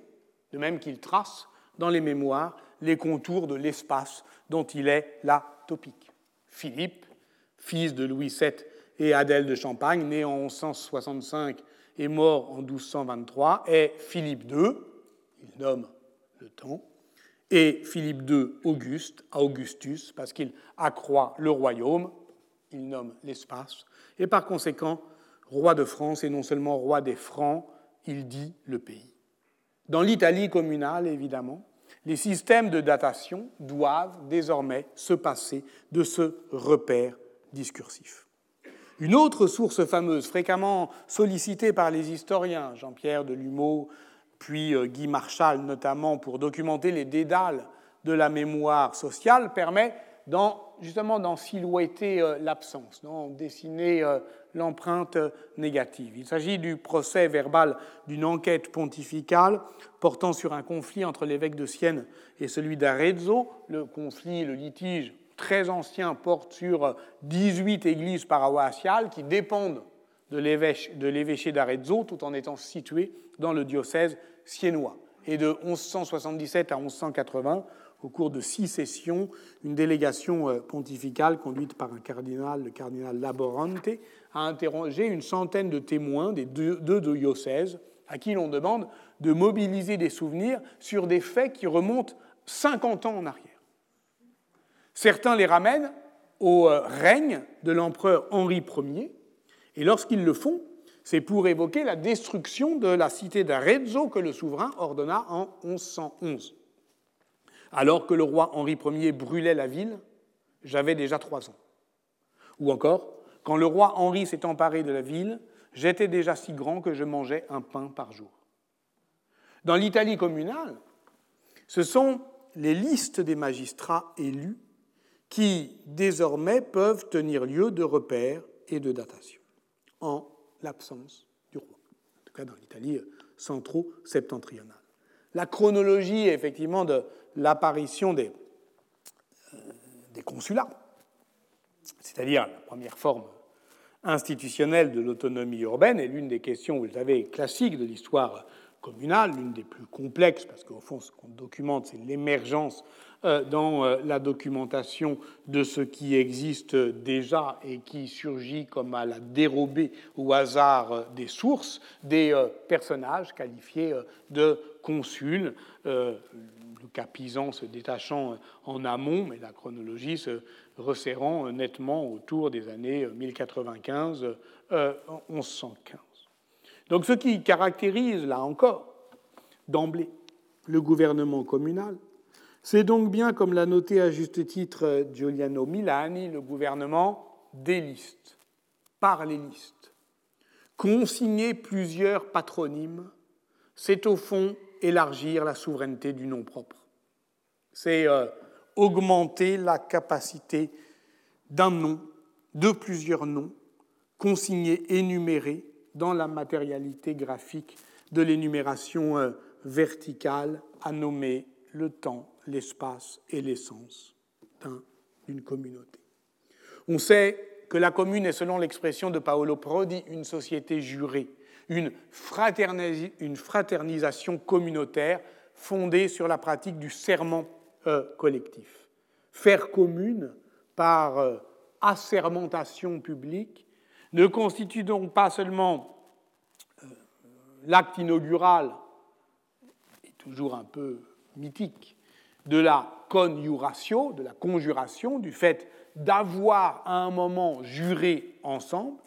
de même qu'il trace dans les mémoires les contours de l'espace dont il est la topique. Philippe, fils de Louis VII et Adèle de Champagne, né en 1165 et mort en 1223, est Philippe II, il nomme le temps, et Philippe II Auguste Augustus, parce qu'il accroît le royaume, il nomme l'espace, et par conséquent, roi de France, et non seulement roi des Francs, il dit le pays. Dans l'Italie communale, évidemment, les systèmes de datation doivent désormais se passer de ce repère discursif. Une autre source fameuse, fréquemment sollicitée par les historiens, Jean-Pierre Delumeau, puis euh, Guy Marshall notamment pour documenter les dédales de la mémoire sociale, permet justement d'en silhouetter euh, l'absence, d'en dessiner euh, l'empreinte négative. Il s'agit du procès verbal d'une enquête pontificale portant sur un conflit entre l'évêque de Sienne et celui d'Arezzo. Le conflit, le litige très ancien porte sur 18 églises paroissiales qui dépendent de l'évêché d'Arezzo tout en étant situées dans le diocèse siennois. Et de 1177 à 1180, au cours de six sessions, une délégation euh, pontificale conduite par un cardinal, le cardinal Laborante, a interrogé une centaine de témoins des deux, diocèses à qui l'on demande de mobiliser des souvenirs sur des faits qui remontent 50 ans en arrière. Certains les ramènent au euh, règne de l'empereur Henri Ier, et lorsqu'ils le font, c'est pour évoquer la destruction de la cité d'Arezzo que le souverain ordonna en 1111. Alors que le roi Henri Ier brûlait la ville, j'avais déjà trois ans. Ou encore, quand le roi Henri s'est emparé de la ville, j'étais déjà si grand que je mangeais un pain par jour. Dans l'Italie communale, ce sont les listes des magistrats élus qui désormais peuvent tenir lieu de repères et de datation, en l'absence du roi, en tout cas dans l'Italie centro-septentrionale. La chronologie, effectivement, de l'apparition des, euh, des consulats, c'est-à-dire la première forme institutionnelle de l'autonomie urbaine, est l'une des questions, vous le savez, classiques de l'histoire communale, l'une des plus complexes, parce qu'au fond, ce qu'on documente, c'est l'émergence dans euh, la documentation de ce qui existe déjà et qui surgit comme à la dérobée au hasard euh, des sources, des personnages qualifiés de consuls, le capisan se détachant en amont, mais la chronologie se resserrant nettement autour des années 1095-1115. Donc ce qui caractérise, là encore, d'emblée, le gouvernement communal, c'est donc bien, comme l'a noté à juste titre Giuliano Milani, le gouvernement des listes, par les listes. Consigner plusieurs patronymes, c'est au fond élargir la souveraineté du nom propre. C'est euh, augmenter la capacité d'un nom, de plusieurs noms, consignés, énumérés, dans la matérialité graphique de l'énumération euh, verticale à nommer le temps, l'espace et l'essence d'une communauté. On sait que la commune est, selon l'expression de Paolo Prodi, une société jurée, une, fraternisation communautaire fondée sur la pratique du serment euh, collectif. Faire commune par euh, assermentation publique ne constitue donc pas seulement euh, l'acte inaugural, et toujours un peu mythique, de la conjuratio, de la conjuration, du fait d'avoir à un moment juré ensemble,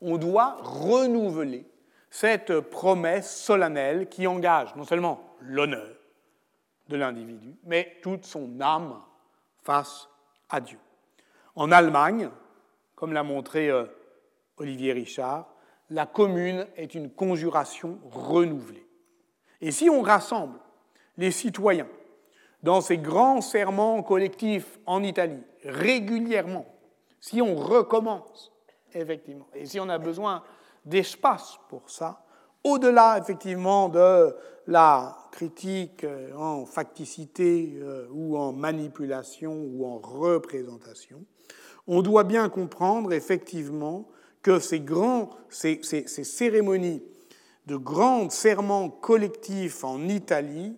on doit renouveler cette promesse solennelle qui engage non seulement l'honneur de l'individu, mais toute son âme face à Dieu. En Allemagne, comme l'a montré euh, Olivier Richard, la commune est une conjuration renouvelée. Et si on rassemble les citoyens dans ces grands serments collectifs en Italie régulièrement, si on recommence, effectivement, et si on a besoin d'espace pour ça, au-delà effectivement de la critique en facticité euh, ou en manipulation ou en représentation, on doit bien comprendre effectivement que ces, grands, ces, cérémonies de grands serments collectifs en Italie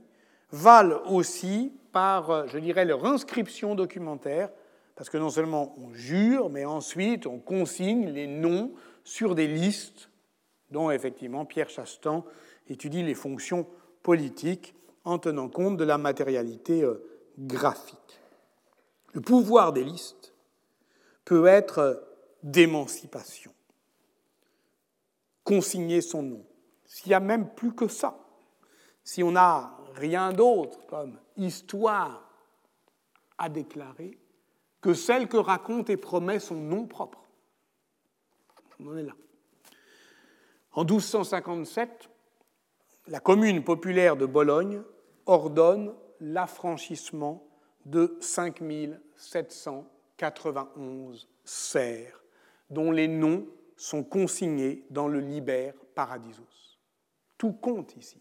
valent aussi par, euh, je dirais, leur inscription documentaire, parce que non seulement on jure, mais ensuite on consigne les noms sur des listes dont effectivement Pierre Chastan étudie les fonctions politiques en tenant compte de la matérialité euh, graphique. Le pouvoir des listes peut être euh, d'émancipation consigner son nom. S'il n'y a même plus que ça, si on n'a rien d'autre comme histoire à déclarer que celle que raconte et promet son nom propre. On en est là. En 1257, la commune populaire de Bologne ordonne l'affranchissement de 5791 serfs, dont les noms sont consignés dans le Liber Paradisus. Tout compte ici.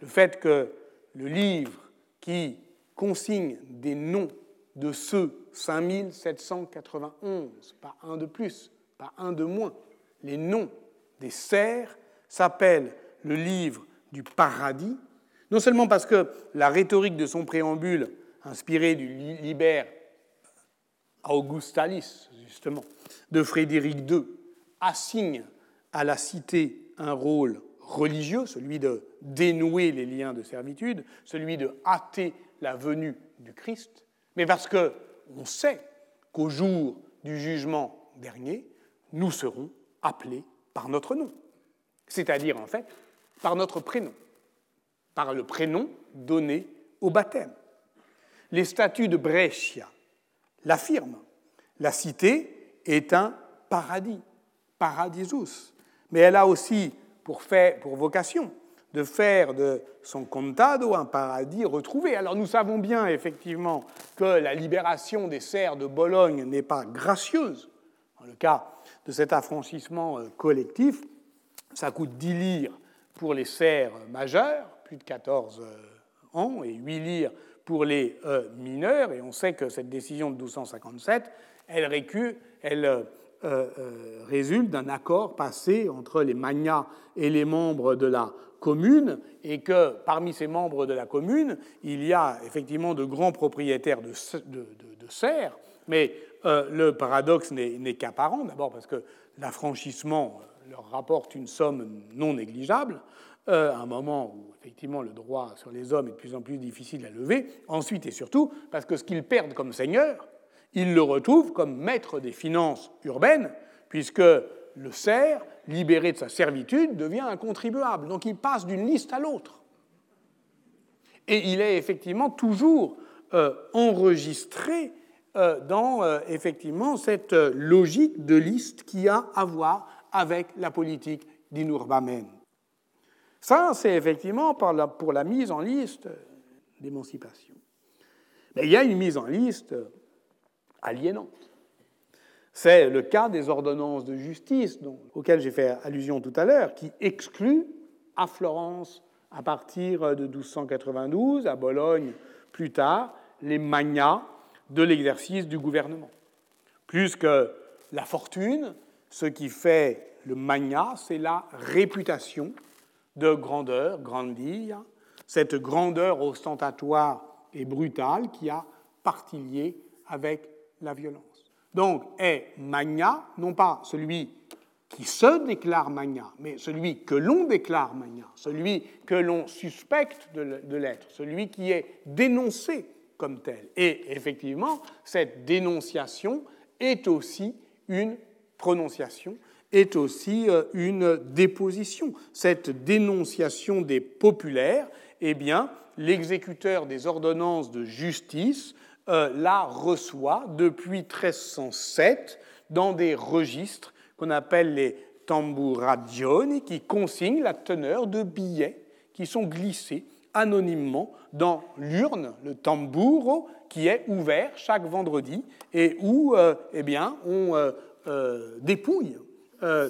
Le fait que le livre qui consigne des noms de ceux 5791, pas un de plus, pas un de moins, les noms des serfs s'appelle le livre du paradis, non seulement parce que la rhétorique de son préambule inspiré du Liber Augustalis, justement, de Frédéric II, assigne à la cité un rôle religieux, celui de dénouer les liens de servitude, celui de hâter la venue du Christ, mais parce que on sait qu'au jour du jugement dernier, nous serons appelés par notre nom, c'est-à-dire en fait par notre prénom, par le prénom donné au baptême. Les statuts de Brescia l'affirment. La cité est un paradis, paradisus, mais elle a aussi pour, vocation de faire de son contado un paradis retrouvé. Alors nous savons bien effectivement que la libération des serfs de Bologne n'est pas gracieuse. Dans le cas de cet affranchissement euh, collectif, ça coûte 10 lires pour les serfs majeurs, plus de 14 euh, ans, et 8 lires pour les euh, mineurs. Et on sait que cette décision de 1257, elle, elle résulte d'un accord passé entre les magnats et les membres de la commune et que parmi ces membres de la commune, il y a effectivement de grands propriétaires de, serres, mais euh, le paradoxe n'est qu'apparent, d'abord parce que l'affranchissement euh, leur rapporte une somme non négligeable, euh, à un moment où effectivement le droit sur les hommes est de plus en plus difficile à lever, ensuite et surtout parce que ce qu'ils perdent comme seigneur, ils le retrouvent comme maître des finances urbaines, puisque le serf, libéré de sa servitude, devient un contribuable. Donc il passe d'une liste à l'autre. Et il est effectivement toujours euh, enregistré euh, dans euh, effectivement cette logique de liste qui a à voir avec la politique d'inurbamento. Ça, c'est effectivement pour la mise en liste d'émancipation. Mais il y a une mise en liste aliénante. C'est le cas des ordonnances de justice auxquelles j'ai fait allusion tout à l'heure, qui excluent à Florence à partir de 1292, à Bologne plus tard, les magnats de l'exercice du gouvernement. Plus que la fortune, ce qui fait le magnat, c'est la réputation de grandeur, grandia, cette grandeur ostentatoire et brutale qui a partie liée avec la violence donc est magna, non pas celui qui se déclare magna, mais celui que l'on déclare magna, celui que l'on suspecte de l'être, celui qui est dénoncé comme tel. Et effectivement, cette dénonciation est aussi une prononciation, est aussi euh, une déposition. Cette dénonciation des populaires, eh bien, l'exécuteur des ordonnances de justice euh, la reçoit depuis 1307 dans des registres qu'on appelle les tamburagioni, qui consignent la teneur de billets qui sont glissés anonymement dans l'urne, le tamburo, qui est ouvert chaque vendredi et où euh, eh bien, on euh, dépouille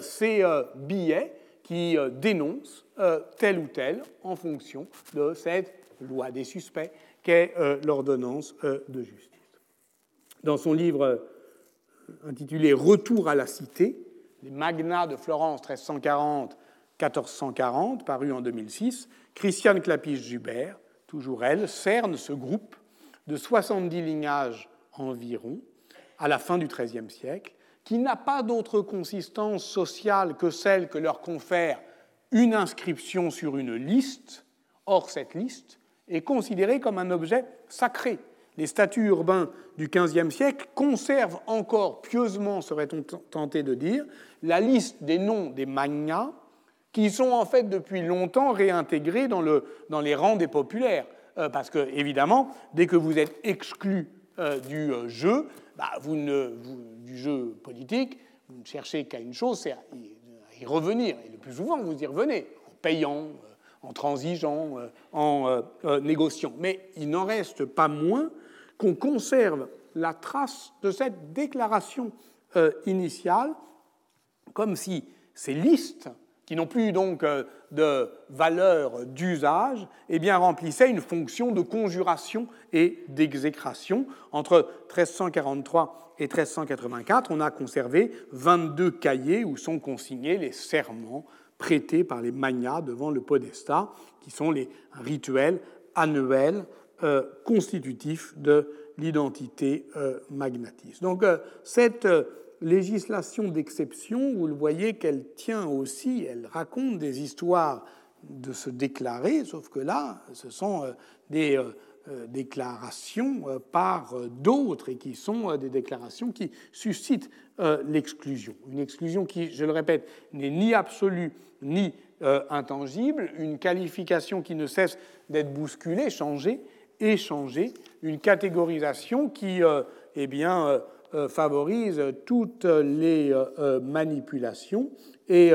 ces billets qui dénoncent tel ou tel en fonction de cette loi des suspects qu'est euh, l'ordonnance euh, de justice. Dans son livre euh, intitulé Retour à la cité, les magnats de Florence 1340-1440, paru en 2006, Christiane Clapiche-Jubert, toujours elle, cerne ce groupe de 70 lignages environ à la fin du XIIIe siècle, qui n'a pas d'autre consistance sociale que celle que leur confère une inscription sur une liste. Or, cette liste est considéré comme un objet sacré. Les statuts urbains du XVe siècle conservent encore pieusement, serait-on tenté de dire, la liste des noms des magnats qui sont en fait depuis longtemps réintégrés dans, le, dans les rangs des populaires. Euh, parce que, évidemment, dès que vous êtes exclu euh, du euh, jeu, bah, du jeu politique, vous ne cherchez qu'à une chose, c'est à, y revenir. Et le plus souvent, vous y revenez, en payant, en transigeant, euh, en euh, euh, négociant. Mais il n'en reste pas moins qu'on conserve la trace de cette déclaration initiale, comme si ces listes, qui n'ont plus donc de valeur d'usage, eh remplissaient une fonction de conjuration et d'exécration. Entre 1343 et 1384, on a conservé 22 cahiers où sont consignés les serments prêtés par les magnats devant le podestat, qui sont les rituels annuels constitutif de l'identité magnatiste. Donc cette législation d'exception, vous le voyez qu'elle tient aussi, elle raconte des histoires de se déclarer, sauf que là, ce sont des euh, déclarations euh, par euh, d'autres et qui sont des déclarations qui suscitent l'exclusion. Une exclusion qui, je le répète, n'est ni absolue ni intangible, une qualification qui ne cesse d'être bousculée, changée, échangée, une catégorisation qui eh bien, favorise toutes les manipulations et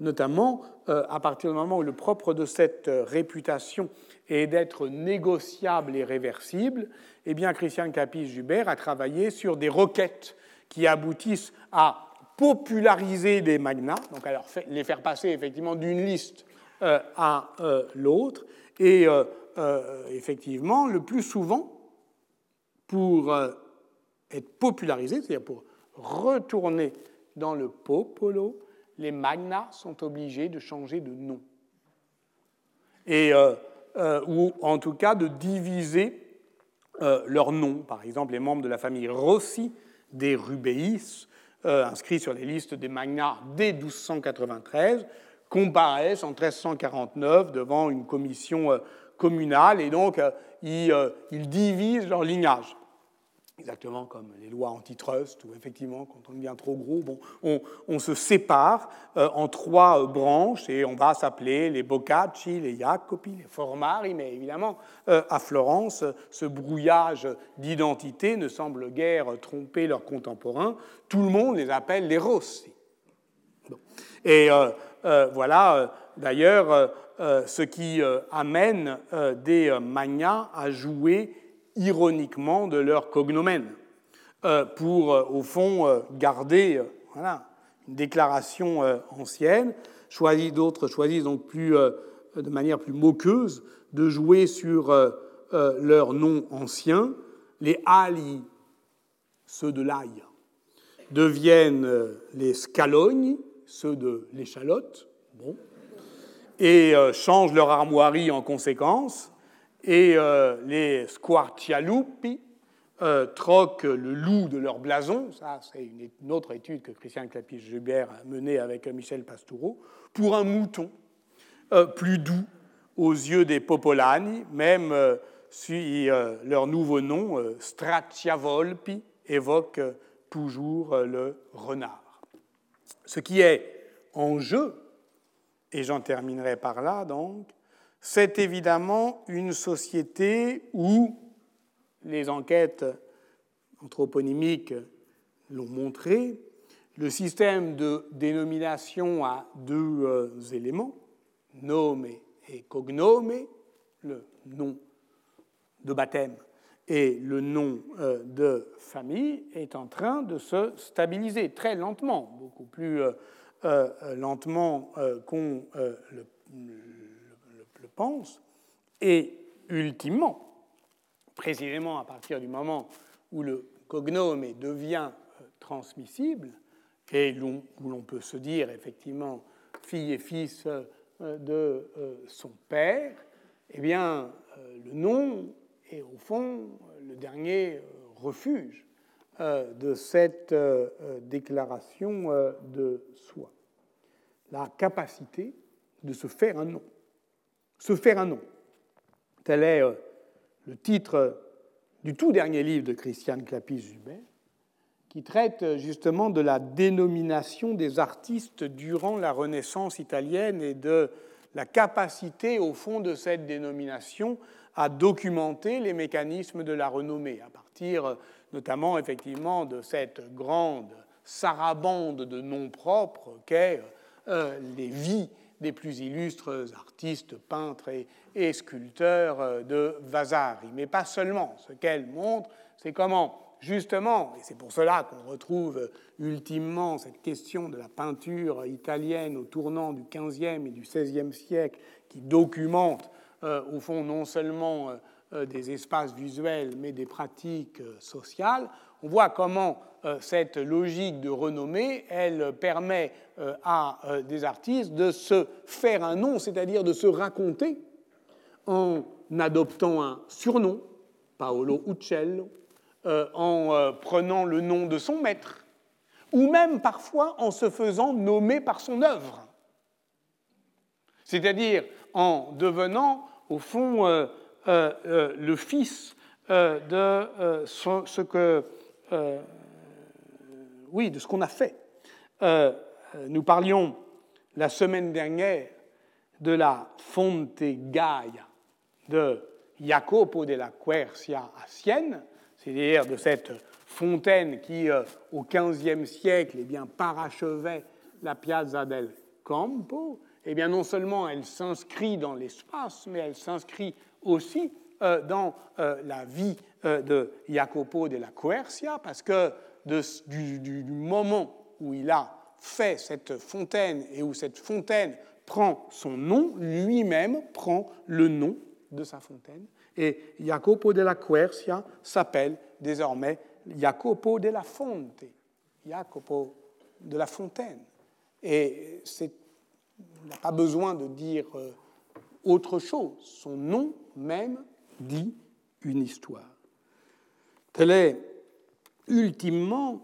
notamment à partir du moment où le propre de cette réputation et d'être négociable et réversible, eh bien, Christian Capis-Jubert a travaillé sur des requêtes qui aboutissent à populariser des magnats, donc à les faire passer effectivement d'une liste euh, à euh, l'autre, et euh, effectivement, le plus souvent, pour être popularisé, c'est-à-dire pour retourner dans le popolo, les magnats sont obligés de changer de nom. Et euh, ou en tout cas de diviser euh, leurs noms. Par exemple, les membres de la famille Rossi des Rubéis, euh, inscrits sur les listes des magnats dès 1293, comparaissent en 1349 devant une commission communale et donc ils divisent leur lignage exactement comme les lois antitrust, où effectivement, quand on devient trop gros, bon, on, se sépare euh, en trois euh, branches et on va s'appeler les Boccacci, les Jacopi, les Formari, mais évidemment, euh, à Florence, ce brouillage d'identité ne semble guère tromper leurs contemporains. Tout le monde les appelle les Rossi. Et voilà, d'ailleurs, ce qui amène des magnats à jouer ironiquement de leur cognomène, euh, pour, euh, au fond, euh, garder voilà, une déclaration ancienne. D'autres choisissent donc de manière plus moqueuse de jouer sur leur nom ancien. Les Ali, ceux de l'ail, deviennent les scalognes, ceux de l'échalote, bon, et changent leur armoirie en conséquence et euh, les Squarcialupi euh, troquent le loup de leur blason, ça c'est une, autre étude que Christian Clapis-Jubert a menée avec Michel Pastoureau, pour un mouton euh, plus doux aux yeux des Popolani, même si leur nouveau nom, Stracciavolpi, évoque toujours le renard. Ce qui est en jeu, et j'en terminerai par là donc, c'est évidemment une société où les enquêtes anthroponymiques l'ont montré, le système de dénomination a deux euh, éléments, nome et cognome, le nom de baptême et le nom euh, de famille, est en train de se stabiliser très lentement, beaucoup plus euh, lentement qu'on le et ultimement, précisément à partir du moment où le cognome devient euh, transmissible, et où l'on peut se dire effectivement fille et fils euh, de euh, son père, eh bien, le nom est au fond le dernier refuge de cette déclaration de soi. La capacité de se faire un nom se faire un nom. Tel est euh, le titre du tout dernier livre de Christiane Clapis-Jubert, qui traite euh, justement de la dénomination des artistes durant la Renaissance italienne et de la capacité, au fond, de cette dénomination à documenter les mécanismes de la renommée, à partir euh, notamment, effectivement, de cette grande sarabande de noms propres qu'est les vies des plus illustres artistes, peintres et, sculpteurs euh, de Vasari. Mais pas seulement. Ce qu'elle montre, c'est comment, justement, et c'est pour cela qu'on retrouve euh, ultimement cette question de la peinture italienne au tournant du XVe et du XVIe siècle, qui documente, euh, au fond, non seulement des espaces visuels, mais des pratiques sociales, on voit comment euh, cette logique de renommée, elle permet euh, à euh, des artistes de se faire un nom, c'est-à-dire de se raconter en adoptant un surnom, Paolo Uccello, en prenant le nom de son maître, ou même parfois en se faisant nommer par son œuvre. C'est-à-dire en devenant, au fond, le fils de ce que oui, de ce qu'on a fait. Euh, nous parlions la semaine dernière de la Fonte Gaia de Jacopo della Quercia à Sienne, c'est-à-dire de cette fontaine qui, euh, au XVe siècle, eh bien, parachevait la Piazza del Campo. Eh bien, non seulement elle s'inscrit dans l'espace, mais elle s'inscrit aussi euh, dans la vie de Jacopo della Quercia, parce que du, moment où il a fait cette fontaine et où cette fontaine prend son nom, lui-même prend le nom de sa fontaine. Et Jacopo della Quercia s'appelle désormais Jacopo della Fonte, Jacopo de la fontaine. Et il n'a pas besoin de dire euh, autre chose. Son nom même dit une histoire. Telle est ultimement,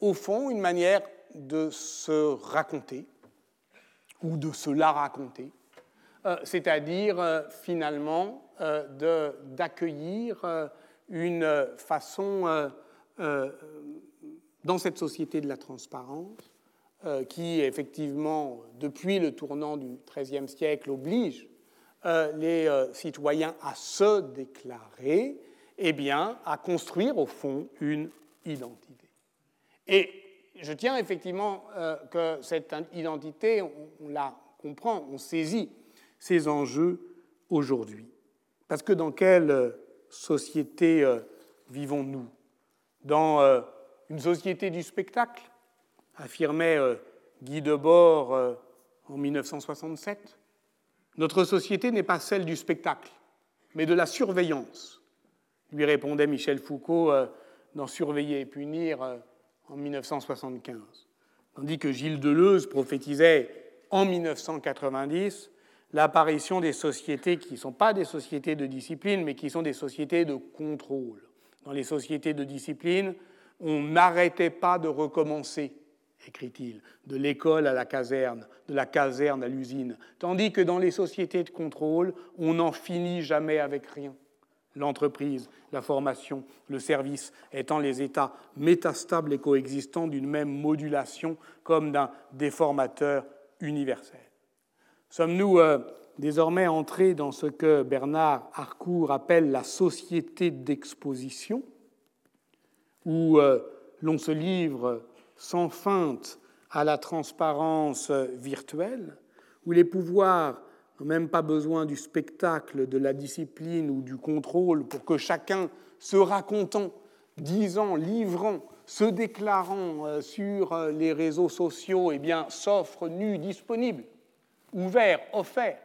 au fond, une manière de se raconter ou de se la raconter, euh, c'est-à-dire euh, finalement euh, d'accueillir une façon dans cette société de la transparence qui, effectivement, depuis le tournant du XIIIe siècle, oblige les citoyens à se déclarer, eh bien, à construire au fond une identité. Et je tiens effectivement euh, que cette identité, on, la comprend, on saisit ces enjeux aujourd'hui. Parce que dans quelle société euh, vivons-nous? Dans euh, une société du spectacle, affirmait Guy Debord en 1967. Notre société n'est pas celle du spectacle, mais de la surveillance, lui répondait Michel Foucault d'en surveiller et punir euh, en 1975. Tandis que Gilles Deleuze prophétisait en 1990 l'apparition des sociétés qui ne sont pas des sociétés de discipline, mais qui sont des sociétés de contrôle. Dans les sociétés de discipline, on n'arrêtait pas de recommencer, écrit-il, de l'école à la caserne, de la caserne à l'usine, tandis que dans les sociétés de contrôle, on n'en finit jamais avec rien l'entreprise, la formation, le service étant les états métastables et coexistants d'une même modulation comme d'un déformateur universel. Sommes-nous euh, désormais entrés dans ce que Bernard Harcourt appelle la société d'exposition, où euh, l'on se livre sans feinte à la transparence virtuelle, où les pouvoirs même pas besoin du spectacle, de la discipline ou du contrôle pour que chacun, se racontant, disant, livrant, se déclarant euh, sur euh, les réseaux sociaux, eh bien, s'offre nu, disponible, ouvert, offert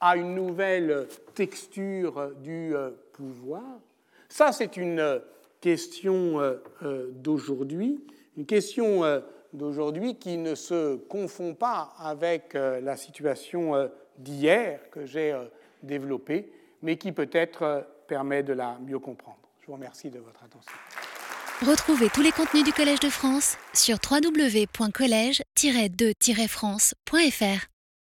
à une nouvelle texture du euh, pouvoir. Ça, c'est une question d'aujourd'hui, une question d'aujourd'hui qui ne se confond pas avec la situation d'hier que j'ai euh, développée, mais qui peut-être euh, permet de la mieux comprendre. Je vous remercie de votre attention. Retrouvez tous les contenus du Collège de France sur www.colège-2-france.fr.